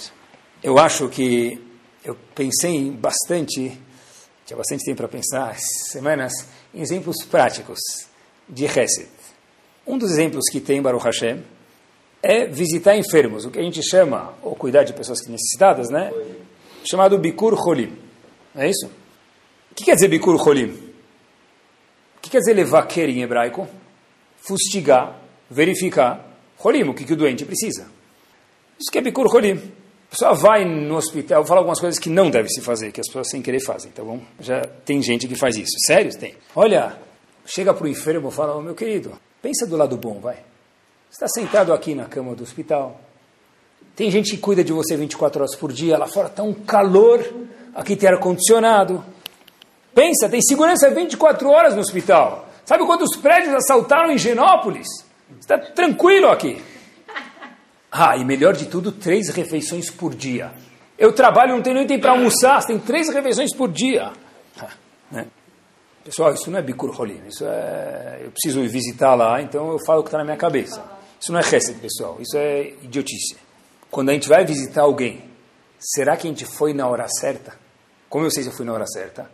Eu acho que eu pensei bastante, tinha bastante tempo para pensar, semanas, em exemplos práticos de Hesed. Um dos exemplos que tem Baruch Hashem é visitar enfermos, o que a gente chama, ou cuidar de pessoas necessitadas, né? Chamado Bikur Cholim. É isso? O que quer dizer Bikur Cholim? O que quer dizer levaquer em hebraico? Fustigar, verificar. Cholim, o que, que o doente precisa. Isso que é Bikur Cholim. A pessoa vai no hospital, fala algumas coisas que não deve se fazer, que as pessoas sem querer fazem, tá bom? Já tem gente que faz isso. Sério? Tem. Olha, chega para o enfermo e fala, oh, meu querido, pensa do lado bom, vai. Está sentado aqui na cama do hospital. Tem gente que cuida de você 24 horas por dia. Lá fora está um calor. Aqui tem ar-condicionado. Pensa, tem segurança 24 horas no hospital. Sabe quantos prédios assaltaram em Genópolis? Está tranquilo aqui. Ah, e melhor de tudo, três refeições por dia. Eu trabalho, não tenho nem tempo para almoçar, tem três refeições por dia. Ah, né? Pessoal, isso não é Bikur Holim, isso é... Eu preciso visitar lá, então eu falo o que está na minha cabeça. Isso não é Hesed, pessoal, isso é idiotice. Quando a gente vai visitar alguém, será que a gente foi na hora certa? Como eu sei se eu fui na hora certa?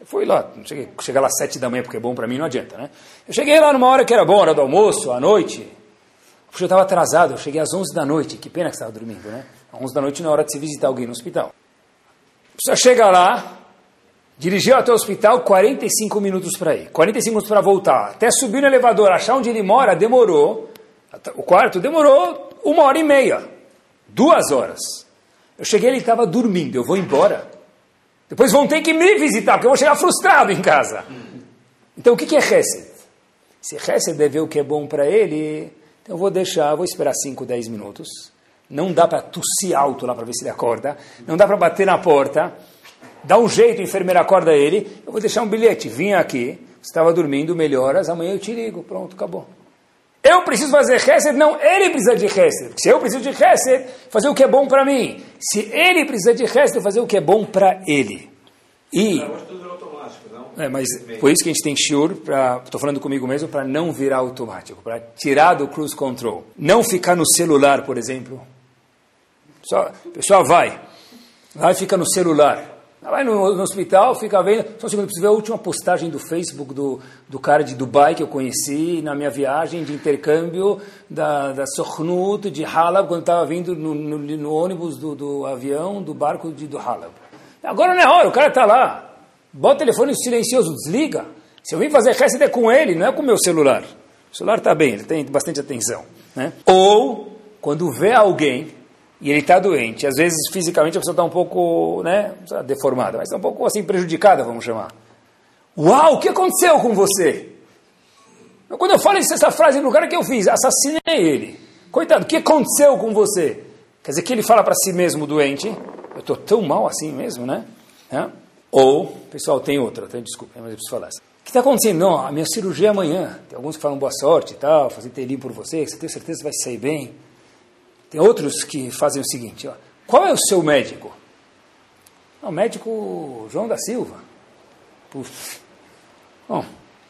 Eu fui lá, cheguei, chegar lá às sete da manhã porque é bom para mim, não adianta, né? Eu cheguei lá numa hora que era bom, hora do almoço, à noite. Porque eu estava atrasado, eu cheguei às onze da noite, que pena que estava dormindo, né? Às onze da noite não é hora de se visitar alguém no hospital. Você chega lá, Dirigiu até o hospital 45 minutos para ir, 45 minutos para voltar. Até subir no elevador, achar onde ele mora, demorou. O quarto demorou uma hora e meia. Duas horas. Eu cheguei, ele estava dormindo. Eu vou embora. Depois vão ter que me visitar, porque eu vou chegar frustrado em casa. Então o que é Hesed? Se Hesed é ver o que é bom para ele, então eu vou deixar, vou esperar 5, 10 minutos. Não dá para tossir alto lá para ver se ele acorda. Não dá para bater na porta dá um jeito, a enfermeira acorda ele, eu vou deixar um bilhete, vim aqui, estava dormindo, melhoras, amanhã eu te ligo, pronto, acabou. Eu preciso fazer Hesed? Não, ele precisa de Hesed. Se eu preciso de Hesed, fazer o que é bom para mim. Se ele precisa de Hesed, fazer o que é bom para ele. E... É, mas por isso que a gente tem shiur, estou falando comigo mesmo, para não virar automático, para tirar do cruise control. Não ficar no celular, por exemplo. Só, pessoal, vai. Vai fica no celular. Vai no, no, hospital, fica vendo. Só um segundo, preciso ver a última postagem do Facebook do, do cara de Dubai que eu conheci na minha viagem de intercâmbio da, da Sochnut de Halab, quando estava vindo no, no, no, ônibus do, do avião, do barco de, do Halab. Agora não é hora, o cara está lá. Bota o telefone silencioso, desliga. Se eu vim fazer resto é com ele, não é com o meu celular. O celular está bem, ele tem bastante atenção. Né? Ou quando vê alguém e ele está doente, às vezes fisicamente a pessoa está um pouco né, deformada, mas está um pouco assim prejudicada, vamos chamar. Uau, o que aconteceu com você? Quando eu falo essa frase no cara que eu fiz, assassinei ele. Coitado, o que aconteceu com você? Quer dizer que ele fala para si mesmo, doente, eu estou tão mal assim mesmo, né? É? Ou, pessoal, tem outra, tem, desculpa, mas eu preciso falar. O que está acontecendo? Não, a minha cirurgia é amanhã. Tem alguns que falam boa sorte e tal, fazer telim por você, você tem certeza que vai sair bem. Tem outros que fazem o seguinte, ó, qual é o seu médico? O médico João da Silva. Puf. Bom,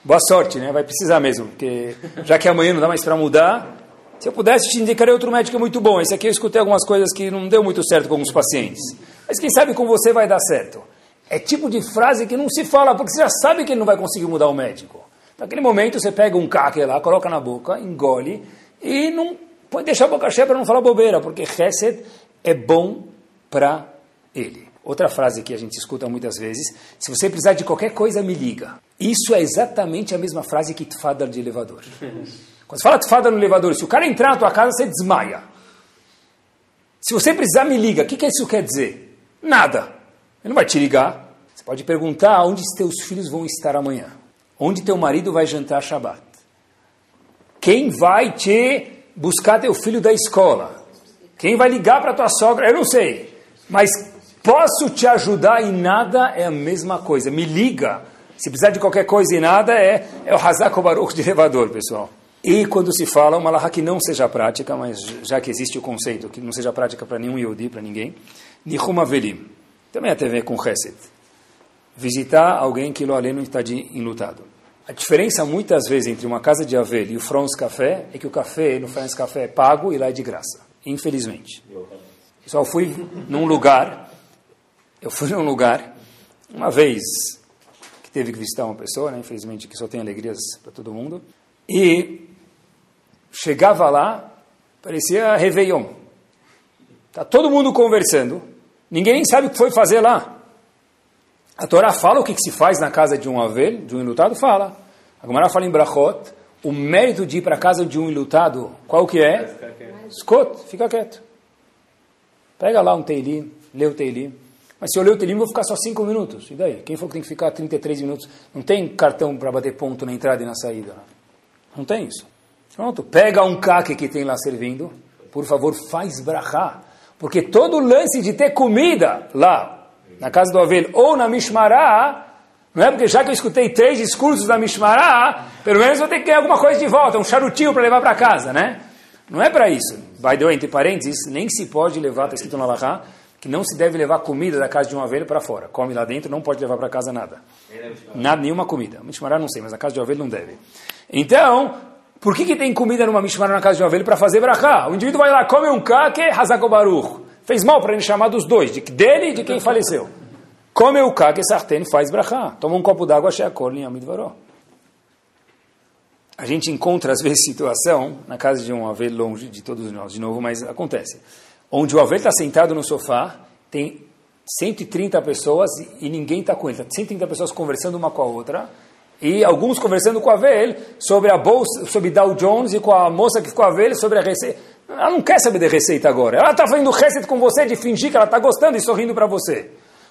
boa sorte, né? Vai precisar mesmo, porque já que amanhã não dá mais para mudar, se eu pudesse te indicaria outro médico muito bom. Esse aqui eu escutei algumas coisas que não deu muito certo com alguns pacientes. Mas quem sabe com você vai dar certo. É tipo de frase que não se fala, porque você já sabe que ele não vai conseguir mudar o médico. Naquele momento você pega um caque lá, coloca na boca, engole e não pode deixar a boca cheia para não falar bobeira, porque Hesed é bom para ele. Outra frase que a gente escuta muitas vezes, se você precisar de qualquer coisa, me liga. Isso é exatamente a mesma frase que Tfadar de elevador. Quando você fala Tfadar no elevador, se o cara entrar na tua casa, você desmaia. Se você precisar, me liga. O que, que isso quer dizer? Nada. Ele não vai te ligar. Você pode perguntar onde teus filhos vão estar amanhã. Onde teu marido vai jantar Shabbat. Quem vai te buscar teu filho da escola? Quem vai ligar para tua sogra? Eu não sei. Mas posso te ajudar em nada é a mesma coisa. Me liga. Se precisar de qualquer coisa e nada, é, é o Hazak Baruch de elevador, pessoal. E quando se fala uma lahá que não seja prática, mas já que existe o conceito que não seja prática para nenhum Yodi, para ninguém, Nihum Avelim. Também a ver com Chesed. Visitar alguém que lo aleno está de enlutado. A diferença muitas vezes entre uma casa de Avel e o France Café é que o café no France Café é pago e lá é de graça. Infelizmente. Só fui num lugar, eu fui num lugar, uma vez que teve que visitar uma pessoa, né, infelizmente que só tem alegrias para todo mundo, e chegava lá, parecia Réveillon. Está todo mundo conversando, Ninguém sabe o que foi fazer lá. A Torá fala o que, se faz na casa de um avel, de um ilutado, fala. A Gemara fala em Brachot, o mérito de ir para a casa de um ilutado, qual que é? Scott, fica quieto. Pega lá um Teilim, lê o Teilim. Mas se eu ler o Teilim, vou ficar só 5 minutos. E daí? Quem falou que tem que ficar 33 minutos? Não tem cartão para bater ponto na entrada e na saída. Não tem isso. Pronto, pega um caque que tem lá servindo, por favor, faz brachá. Porque todo lance de ter comida lá, na casa do Avel, ou na Mishmará, não é porque já que eu escutei três discursos da Mishmará, pelo menos vou ter que ter alguma coisa de volta, um charutinho para levar para casa, né? Não é para isso. The way, entre parênteses, nem se pode levar, está escrito no Alahá, que não se deve levar comida da casa de um ovelha para fora. Come lá dentro, não pode levar para casa nada. Nada, nenhuma comida. Mishmará não sei, mas na casa de ovelha não deve. Então, por que, que tem comida numa mishmara na casa de uma ovelha para fazer brachá? O indivíduo vai lá, come um kake, hazakobaruch. Fez mal para ele chamar dos dois, de, dele e de quem faleceu. Come o kake, sartén, faz brachá. Toma um copo d'água, sheakor, linhamidvaró. A gente encontra, às vezes, situação, na casa de um ovelha longe de todos nós, de novo, mas acontece. Onde o ovelha está sentado no sofá, tem 130 pessoas e ninguém está com ele. 130 pessoas conversando uma com a outra e alguns conversando com a Vel sobre a bolsa, sobre Dow Jones e com a moça que ficou a Vel sobre a receita. Ela não quer saber de receita agora. Ela está fazendo receita com você de fingir que ela está gostando e sorrindo para você.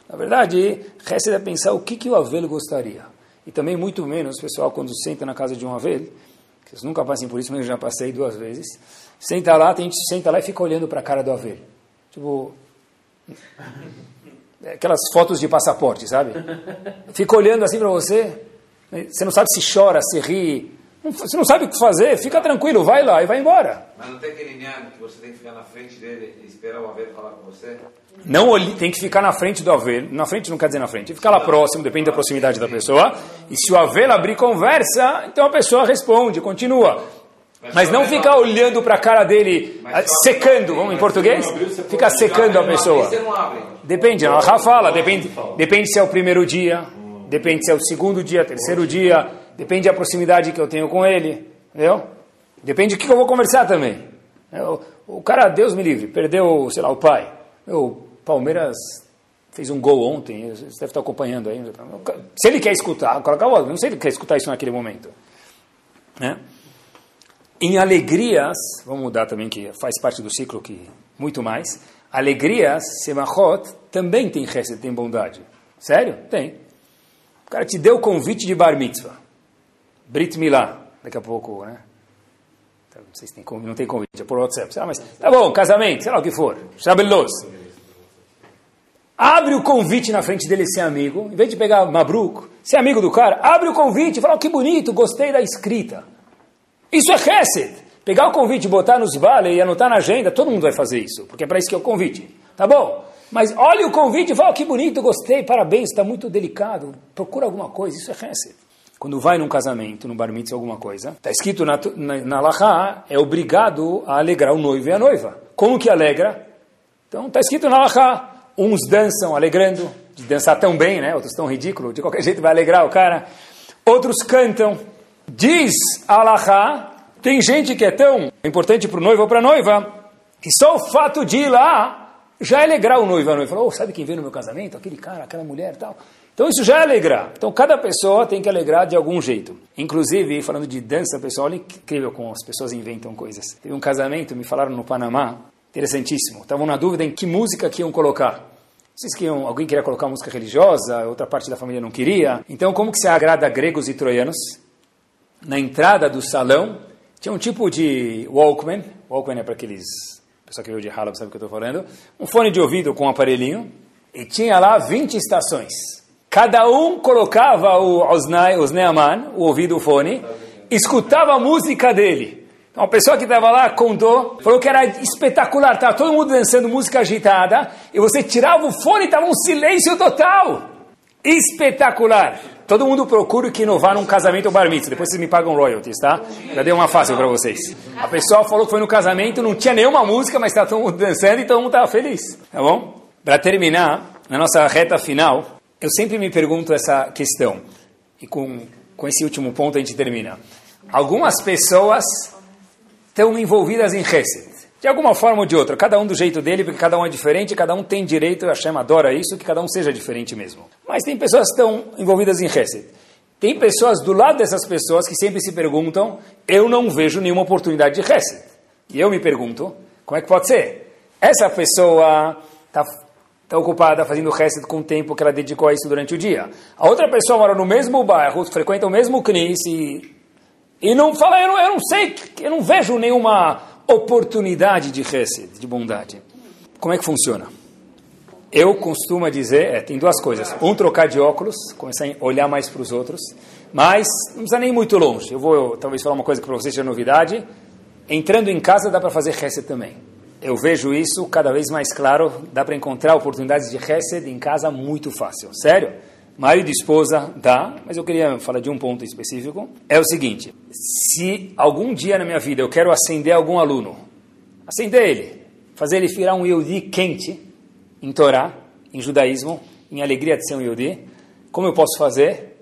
Na verdade, receita é pensar o que, que o Avel gostaria. E também muito menos, pessoal, quando senta na casa de um Avel, que vocês nunca passem por isso, mas eu já passei duas vezes, senta lá, tem gente senta lá e fica olhando para a cara do Avel. Tipo, aquelas fotos de passaporte, sabe? Fica olhando assim para você, você não sabe se chora, se ri. Você não sabe o que fazer, fica tranquilo, vai lá e vai embora. Mas não tem aquele que você tem que ficar na frente dele e esperar o Aver falar com você? Não tem que ficar na frente do Aver. Na frente não quer dizer na frente. Ficar lá próximo, depende da proximidade da pessoa. E se o Aver abrir conversa, então a pessoa responde, continua. Mas não ficar olhando para a cara dele, secando, vamos em português? Fica secando a pessoa. Depende, a Rafa fala, depende, depende se é o primeiro dia depende se é o segundo dia, terceiro dia, depende da proximidade que eu tenho com ele, entendeu? Depende do que eu vou conversar também. O, cara, Deus me livre, perdeu, sei lá, o pai. O Palmeiras fez um gol ontem, você deve estar acompanhando aí. Se ele quer escutar, coloca o não sei se ele quer escutar isso naquele momento. Né? Em alegrias, vamos mudar também, que faz parte do ciclo que muito mais. Alegrias, semachot, também tem chesed, tem bondade. Sério? Tem. O cara te deu o convite de bar mitzvah. Brit Milá, daqui a pouco, né? Então, não sei se tem, não tem convite, é por WhatsApp. Lá, mas tá bom, casamento, sei lá o que for. Shabelos. Abre o convite na frente dele ser amigo, em vez de pegar Mabruk, ser amigo do cara, abre o convite e fala, oh, que bonito, gostei da escrita. Isso é Hesed. Pegar o convite, botar nos vale e anotar na agenda, todo mundo vai fazer isso, porque é para isso que é o convite. Tá bom? Mas olha o convite e fala, oh, que bonito, gostei, parabéns, está muito delicado, procura alguma coisa, isso é Hesed. Quando vai num casamento, num bar mitzvah, alguma coisa, está escrito na, na, na Laha, é obrigado a alegrar o noivo e a noiva. Como que alegra? Então está escrito na Laha, uns dançam alegrando, de dançar tão bem, né? outros tão ridículo, de qualquer jeito vai alegrar o cara. Outros cantam. Diz Alahá, tem gente que é tão importante para o noivo ou para a noiva, que só o fato de ir lá já é alegrar o noivo e a noiva. Falou, oh, sabe quem veio no meu casamento? Aquele cara, aquela mulher tal. Então isso já é alegrar. Então cada pessoa tem que alegrar de algum jeito. Inclusive, falando de dança, pessoal, olha que incrível como as pessoas inventam coisas. Teve um casamento, me falaram no Panamá, interessantíssimo. Estavam na dúvida em que música que iam colocar. Vocês queriam, alguém queria colocar música religiosa, outra parte da família não queria. Então, como que se agrada gregos e troianos? Na entrada do salão, tinha um tipo de Walkman. Walkman é para aqueles... Pessoal que veio de Halab sabe o que eu estou falando. Um fone de ouvido com um aparelhinho. E tinha lá 20 estações. Cada um colocava o Osnai, Osneaman, o ouvido, o fone, escutava a música dele. Então, a pessoa que estava lá contou, falou que era espetacular, estava todo mundo dançando música agitada, e você tirava o fone e estava um silêncio total. Espetacular. Todo mundo procura que inovar num casamento ou bar mitzvah. Depois vocês me pagam royalties, tá? Já dei uma fácil para vocês. A pessoa falou que foi no casamento, não tinha nenhuma música, mas estava todo mundo dançando e todo mundo estava feliz. Tá bom? Para terminar, na nossa reta final, eu sempre me pergunto essa questão. E com, com esse último ponto a gente termina. Algumas pessoas estão envolvidas em Hesed. De alguma forma ou de outra, cada um do jeito dele, porque cada um é diferente, cada um tem direito, a Hashem adora isso, que cada um seja diferente mesmo. Mas tem pessoas que estão envolvidas em Hesed. Tem pessoas do lado dessas pessoas que sempre se perguntam, eu não vejo nenhuma oportunidade de Hesed. E eu me pergunto, como é que pode ser? Essa pessoa está tá ocupada fazendo Hesed com o tempo que ela dedicou a isso durante o dia. A outra pessoa mora no mesmo bairro, frequenta o mesmo CNIS e e não fala, eu não, eu não sei, eu não vejo nenhuma oportunidade de Hesed, de bondade. Como é que funciona? Eu costumo dizer, é, tem duas coisas. Um, trocar de óculos, começar a olhar mais para os outros. Mas não precisa nem ir muito longe. Eu vou talvez falar uma coisa que para vocês seja novidade. Entrando em casa dá para fazer Hesed também. Eu vejo isso cada vez mais claro. Dá para encontrar oportunidades de Hesed em casa muito fácil. Sério? marido e esposa dá, mas eu queria falar de um ponto específico. É o seguinte: se algum dia na minha vida eu quero acender algum aluno, acender ele, fazer ele virar um Yehudi quente em Torá, em judaísmo, em alegria de ser um Yehudi, como eu posso fazer?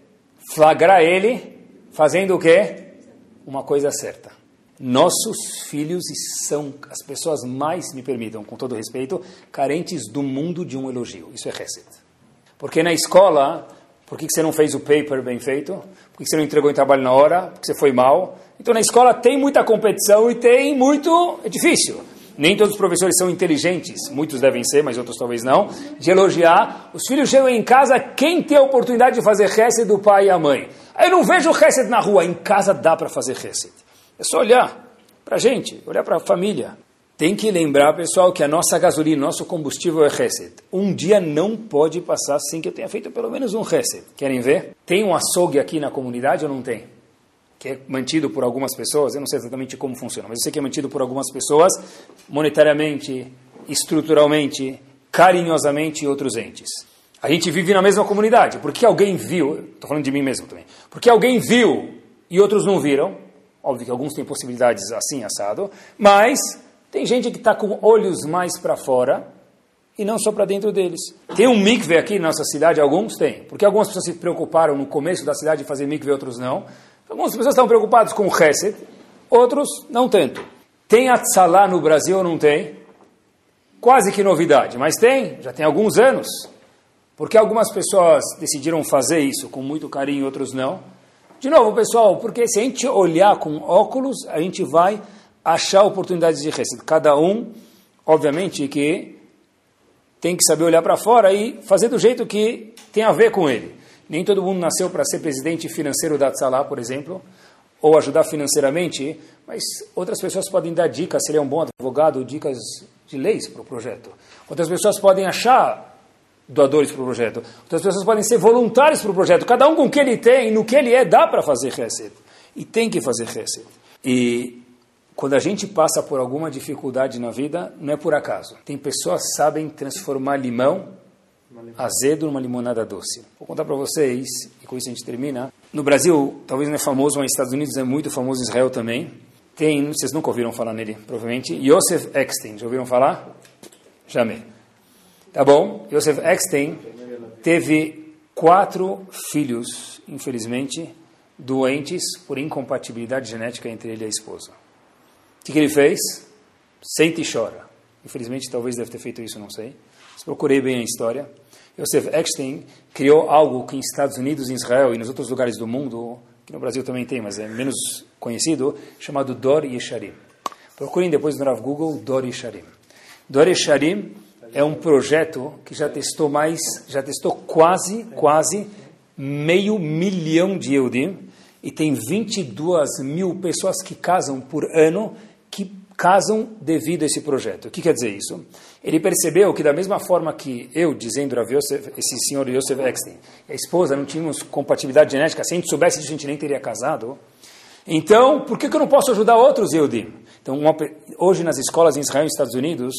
Flagrar ele fazendo o quê? Uma coisa certa. Nossos filhos são as pessoas mais, me permitam, com todo respeito, carentes do mundo de um elogio. Isso é Hesed. Porque na escola, por que você não fez o paper bem feito? Por que você não entregou em trabalho na hora? Porque você foi mal? Então na escola tem muita competição e tem muito. É difícil. Nem todos os professores são inteligentes, muitos devem ser, mas outros talvez não, de elogiar. Os filhos chegam em casa, quem tem a oportunidade de fazer reset do pai e a mãe? Eu não vejo reset na rua, em casa dá para fazer reset. É só olhar para a gente, olhar para a família. Tem que lembrar, pessoal, que a nossa gasolina, nosso combustível é Reset. Um dia não pode passar sem que eu tenha feito pelo menos um Reset. Querem ver? Tem um açougue aqui na comunidade ou não tem? Que é mantido por algumas pessoas, eu não sei exatamente como funciona, mas eu sei que é mantido por algumas pessoas, monetariamente, estruturalmente, carinhosamente e outros entes. A gente vive na mesma comunidade. Porque alguém viu, estou falando de mim mesmo também, porque alguém viu e outros não viram, óbvio que alguns têm possibilidades assim, assado, mas tem gente que está com olhos mais para fora e não só para dentro deles. Tem um mikve aqui na nossa cidade, alguns têm, porque algumas pessoas se preocuparam no começo da cidade de fazer mikve, outros não. Algumas pessoas estão preocupadas com o Hesed, outros não tanto. Tem Atzalá no Brasil ou não tem? Quase que novidade, mas tem, já tem alguns anos. Porque algumas pessoas decidiram fazer isso com muito carinho, outros não. De novo, pessoal, porque se a gente olhar com óculos, a gente vai achar oportunidades de receita. Cada um, obviamente, que tem que saber olhar para fora e fazer do jeito que tem a ver com ele. Nem todo mundo nasceu para ser presidente financeiro da Tzalá, por exemplo, ou ajudar financeiramente, mas outras pessoas podem dar dicas, se ele é um bom advogado, dicas de leis para o projeto. Outras pessoas podem achar doadores para o projeto. Outras pessoas podem ser voluntários para o projeto. Cada um com o que ele tem, no que ele é, dá para fazer reset. E tem que fazer reset. E quando a gente passa por alguma dificuldade na vida, não é por acaso. Tem pessoas que sabem transformar limão azedo numa limonada doce. Vou contar para vocês, e com isso a gente termina. No Brasil, talvez não é famoso, mas nos Estados Unidos é muito famoso, Israel também. Tem, vocês nunca ouviram falar nele, provavelmente, Yosef Eckstein. Já ouviram falar? Jamais. Tá bom? Yosef Eckstein teve quatro filhos, infelizmente, doentes por incompatibilidade genética entre ele e a esposa. O que, que ele fez? Sente e chora. Infelizmente, talvez deve ter feito isso, não sei. Mas procurei bem a história. Yosef Eckstein criou algo que em Estados Unidos, em Israel e nos outros lugares do mundo, que no Brasil também tem, mas é menos conhecido, chamado Dor Yesharim. Procurem depois no Rav Google Dor Yesharim. Dor Yesharim é um projeto que já testou mais, já testou quase, quase meio milhão de Eudim e tem 22 mil pessoas que casam por ano que casam devido a esse projeto. O que quer dizer isso? Ele percebeu que da mesma forma que eu, dizendo a Yosef, esse senhor Yosef Eckstein, a esposa não tínhamos compatibilidade genética, se a gente soubesse a gente nem teria casado, então por que, que eu não posso ajudar outros Eudim? Então uma, hoje nas escolas em Israel e Estados Unidos,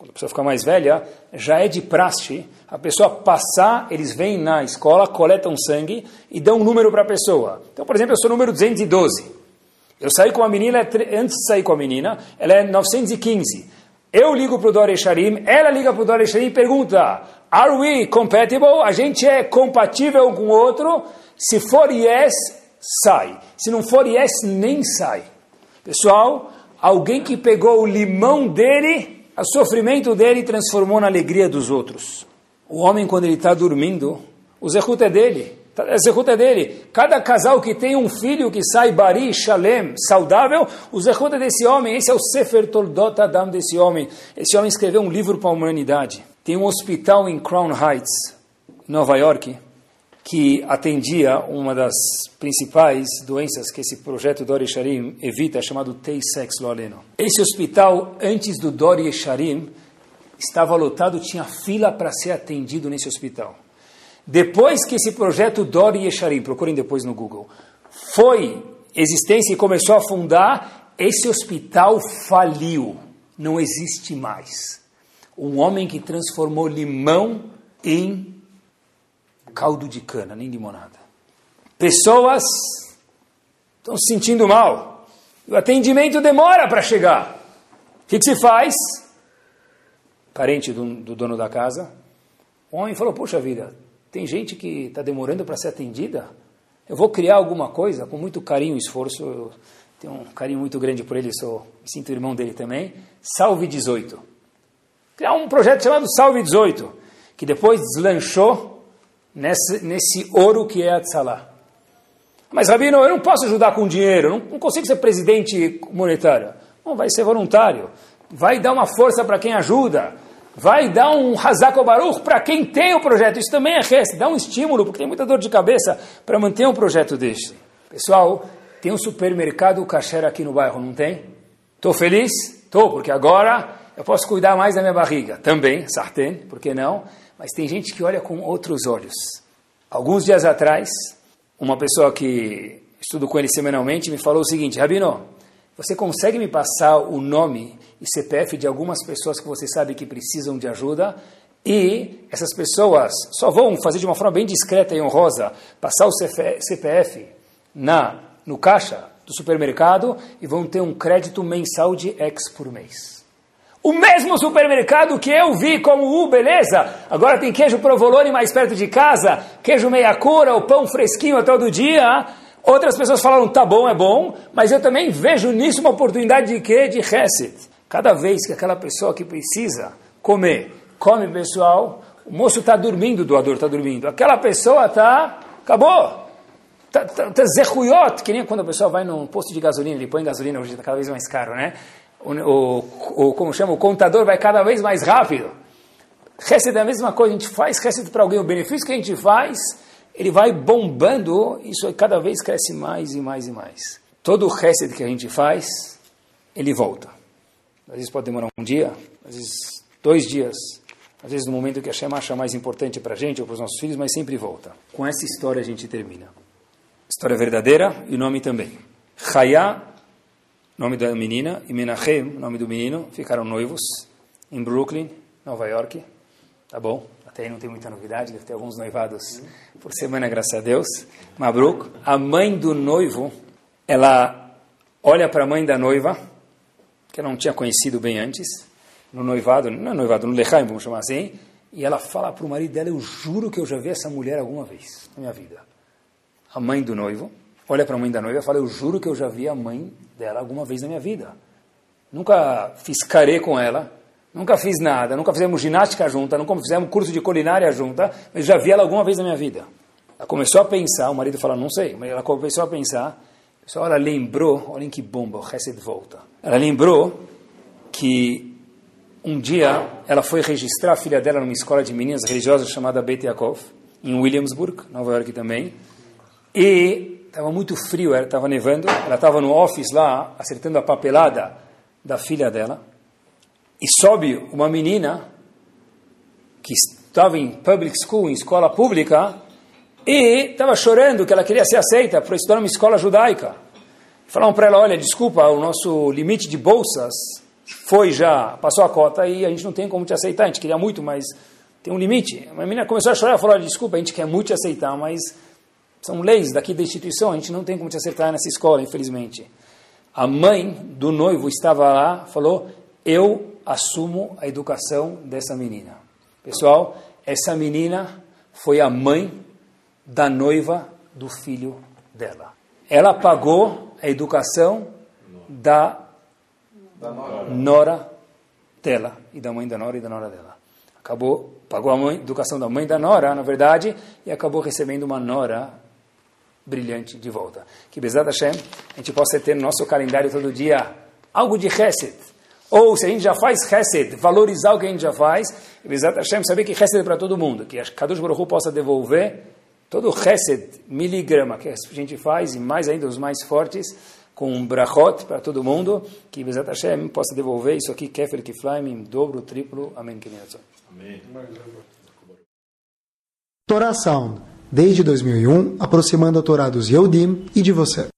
quando a pessoa fica mais velha, já é de praxe a pessoa passar, eles vêm na escola, coletam sangue e dão um número para a pessoa. Então, por exemplo, eu sou número 212. Eu saí com a menina, antes de sair com a menina, ela é 915. Eu ligo para o Dori Sharim, ela liga para o Dori Sharim e pergunta: Are we compatible? A gente é compatível com o outro? Se for yes, sai. Se não for yes, nem sai. Pessoal, alguém que pegou o limão dele, o sofrimento dele, transformou na alegria dos outros. O homem, quando ele está dormindo, o zehut é dele. A zehut é dele. Cada casal que tem um filho que sai bari, shalem, saudável, o zehut é desse homem. Esse é o Sefer Toldot Adam desse homem. Esse homem escreveu um livro para a humanidade. Tem um hospital em Crown Heights, Nova York, que atendia uma das principais doenças que esse projeto Dori Sharim evita, chamado Tay-Sex Loaleno. Esse hospital, antes do Dori Sharim, estava lotado, tinha fila para ser atendido nesse hospital. Depois que esse projeto Dori Yesharim, procurem depois no Google, foi existência e começou a fundar, esse hospital faliu, não existe mais. Um homem que transformou limão em caldo de cana, nem limonada. Pessoas estão se sentindo mal. O atendimento demora para chegar. O que, que se faz? Parente do, do dono da casa. O homem falou: Poxa vida, tem gente que está demorando para ser atendida. Eu vou criar alguma coisa com muito carinho e esforço. Eu tenho um carinho muito grande por ele, sou, me sinto irmão dele também. Salve 18. Criar um projeto chamado Salve 18, que depois deslanchou nesse, nesse ouro que é a Tzalá. Mas, Rabino, eu não posso ajudar com dinheiro, não, não consigo ser presidente monetário. Não, vai ser voluntário. Vai dar uma força para quem ajuda vai dar um Hazako Baruch para quem tem o projeto. Isso também é res, dá um estímulo, porque tem muita dor de cabeça para manter um projeto deste. Pessoal, tem um supermercado kasher aqui no bairro, não tem? Estou feliz? Estou, porque agora eu posso cuidar mais da minha barriga. Também, sartén, por que não? Mas tem gente que olha com outros olhos. Alguns dias atrás, uma pessoa que estudo com ele semanalmente me falou o seguinte, Rabino, você consegue me passar o nome e CPF de algumas pessoas que você sabe que precisam de ajuda? E essas pessoas só vão fazer de uma forma bem discreta e honrosa, passar o CPF na, no caixa do supermercado e vão ter um crédito mensal de X por mês. O mesmo supermercado que eu vi como, uh, beleza, agora tem queijo provolone mais perto de casa, queijo meia cura, o pão fresquinho todo dia, Outras pessoas falaram, tá bom, é bom, mas eu também vejo nisso uma oportunidade de quê? De reset. Cada vez que aquela pessoa que precisa comer, come pessoal, o moço está dormindo, o doador está dormindo, aquela pessoa está, acabou. tá, tá, tá que nem quando a pessoa vai num posto de gasolina, ele põe gasolina, hoje está cada vez mais caro, né? O, o, como chama, o contador vai cada vez mais rápido. Chesed é a mesma coisa, a gente faz Chesed para alguém, o benefício que a gente faz, ele vai bombando, isso cada vez cresce mais e mais e mais. Todo o Chesed que a gente faz, ele volta. Às vezes pode demorar um dia, às vezes dois dias, às vezes no momento que a Shem acha mais importante para a gente ou para os nossos filhos, mas sempre volta. Com essa história a gente termina. História verdadeira e o nome também. Chaya, nome da menina, e Menachem, nome do menino, ficaram noivos em Brooklyn, Nova York. Tá bom? Até aí não tem muita novidade, deve ter alguns noivados por semana, graças a Deus. Mabruk, a mãe do noivo, ela olha para a mãe da noiva, que ela não tinha conhecido bem antes, no noivado, não é noivado, no lechaim, vamos chamar assim, e ela fala para o marido dela, eu juro que eu já vi essa mulher alguma vez na minha vida a mãe do noivo, olha para a mãe da noiva e fala: Eu juro que eu já vi a mãe dela alguma vez na minha vida. Nunca fiz carê com ela, nunca fiz nada, nunca fizemos ginástica junta, nunca fizemos curso de culinária junta, mas já vi ela alguma vez na minha vida. Ela começou a pensar, o marido fala: Não sei, mas ela começou a pensar. Pessoal, ela lembrou, olhem que bomba, o Hesed volta. Ela lembrou que um dia ela foi registrar a filha dela numa escola de meninas religiosas chamada Beit Yaakov, em Williamsburg, Nova York também. E estava muito frio, estava nevando. Ela estava no office lá, acertando a papelada da filha dela. E sobe uma menina que estava em public school, em escola pública, e estava chorando que ela queria ser aceita para estudar numa escola judaica. Falaram para ela, olha, desculpa, o nosso limite de bolsas foi já, passou a cota e a gente não tem como te aceitar, a gente queria muito, mas tem um limite. A menina começou a chorar e falou, desculpa, a gente quer muito te aceitar, mas são leis daqui da instituição, a gente não tem como te acertar nessa escola, infelizmente. A mãe do noivo estava lá, falou: Eu assumo a educação dessa menina. Pessoal, essa menina foi a mãe da noiva do filho dela. Ela pagou a educação da, da nora. nora dela, e da mãe da nora e da nora dela. Acabou, pagou a mãe, educação da mãe da nora, na verdade, e acabou recebendo uma nora brilhante de volta. Que Bezat Hashem, a gente possa ter no nosso calendário todo dia algo de Chesed. Ou, se a gente já faz Chesed, valorizar o que a gente já faz, e Bezat Hashem, saber que Chesed é para todo mundo, que a Kadosh Baruch Hu possa devolver todo o Chesed, miligrama, que a gente faz, e mais ainda os mais fortes, com um brachot para todo mundo, que Bezat Hashem possa devolver isso aqui, Kefer Kiflaim, em dobro, triplo. Amém. Amém. Torá Sound desde 2001, aproximando a Torá dos e de você.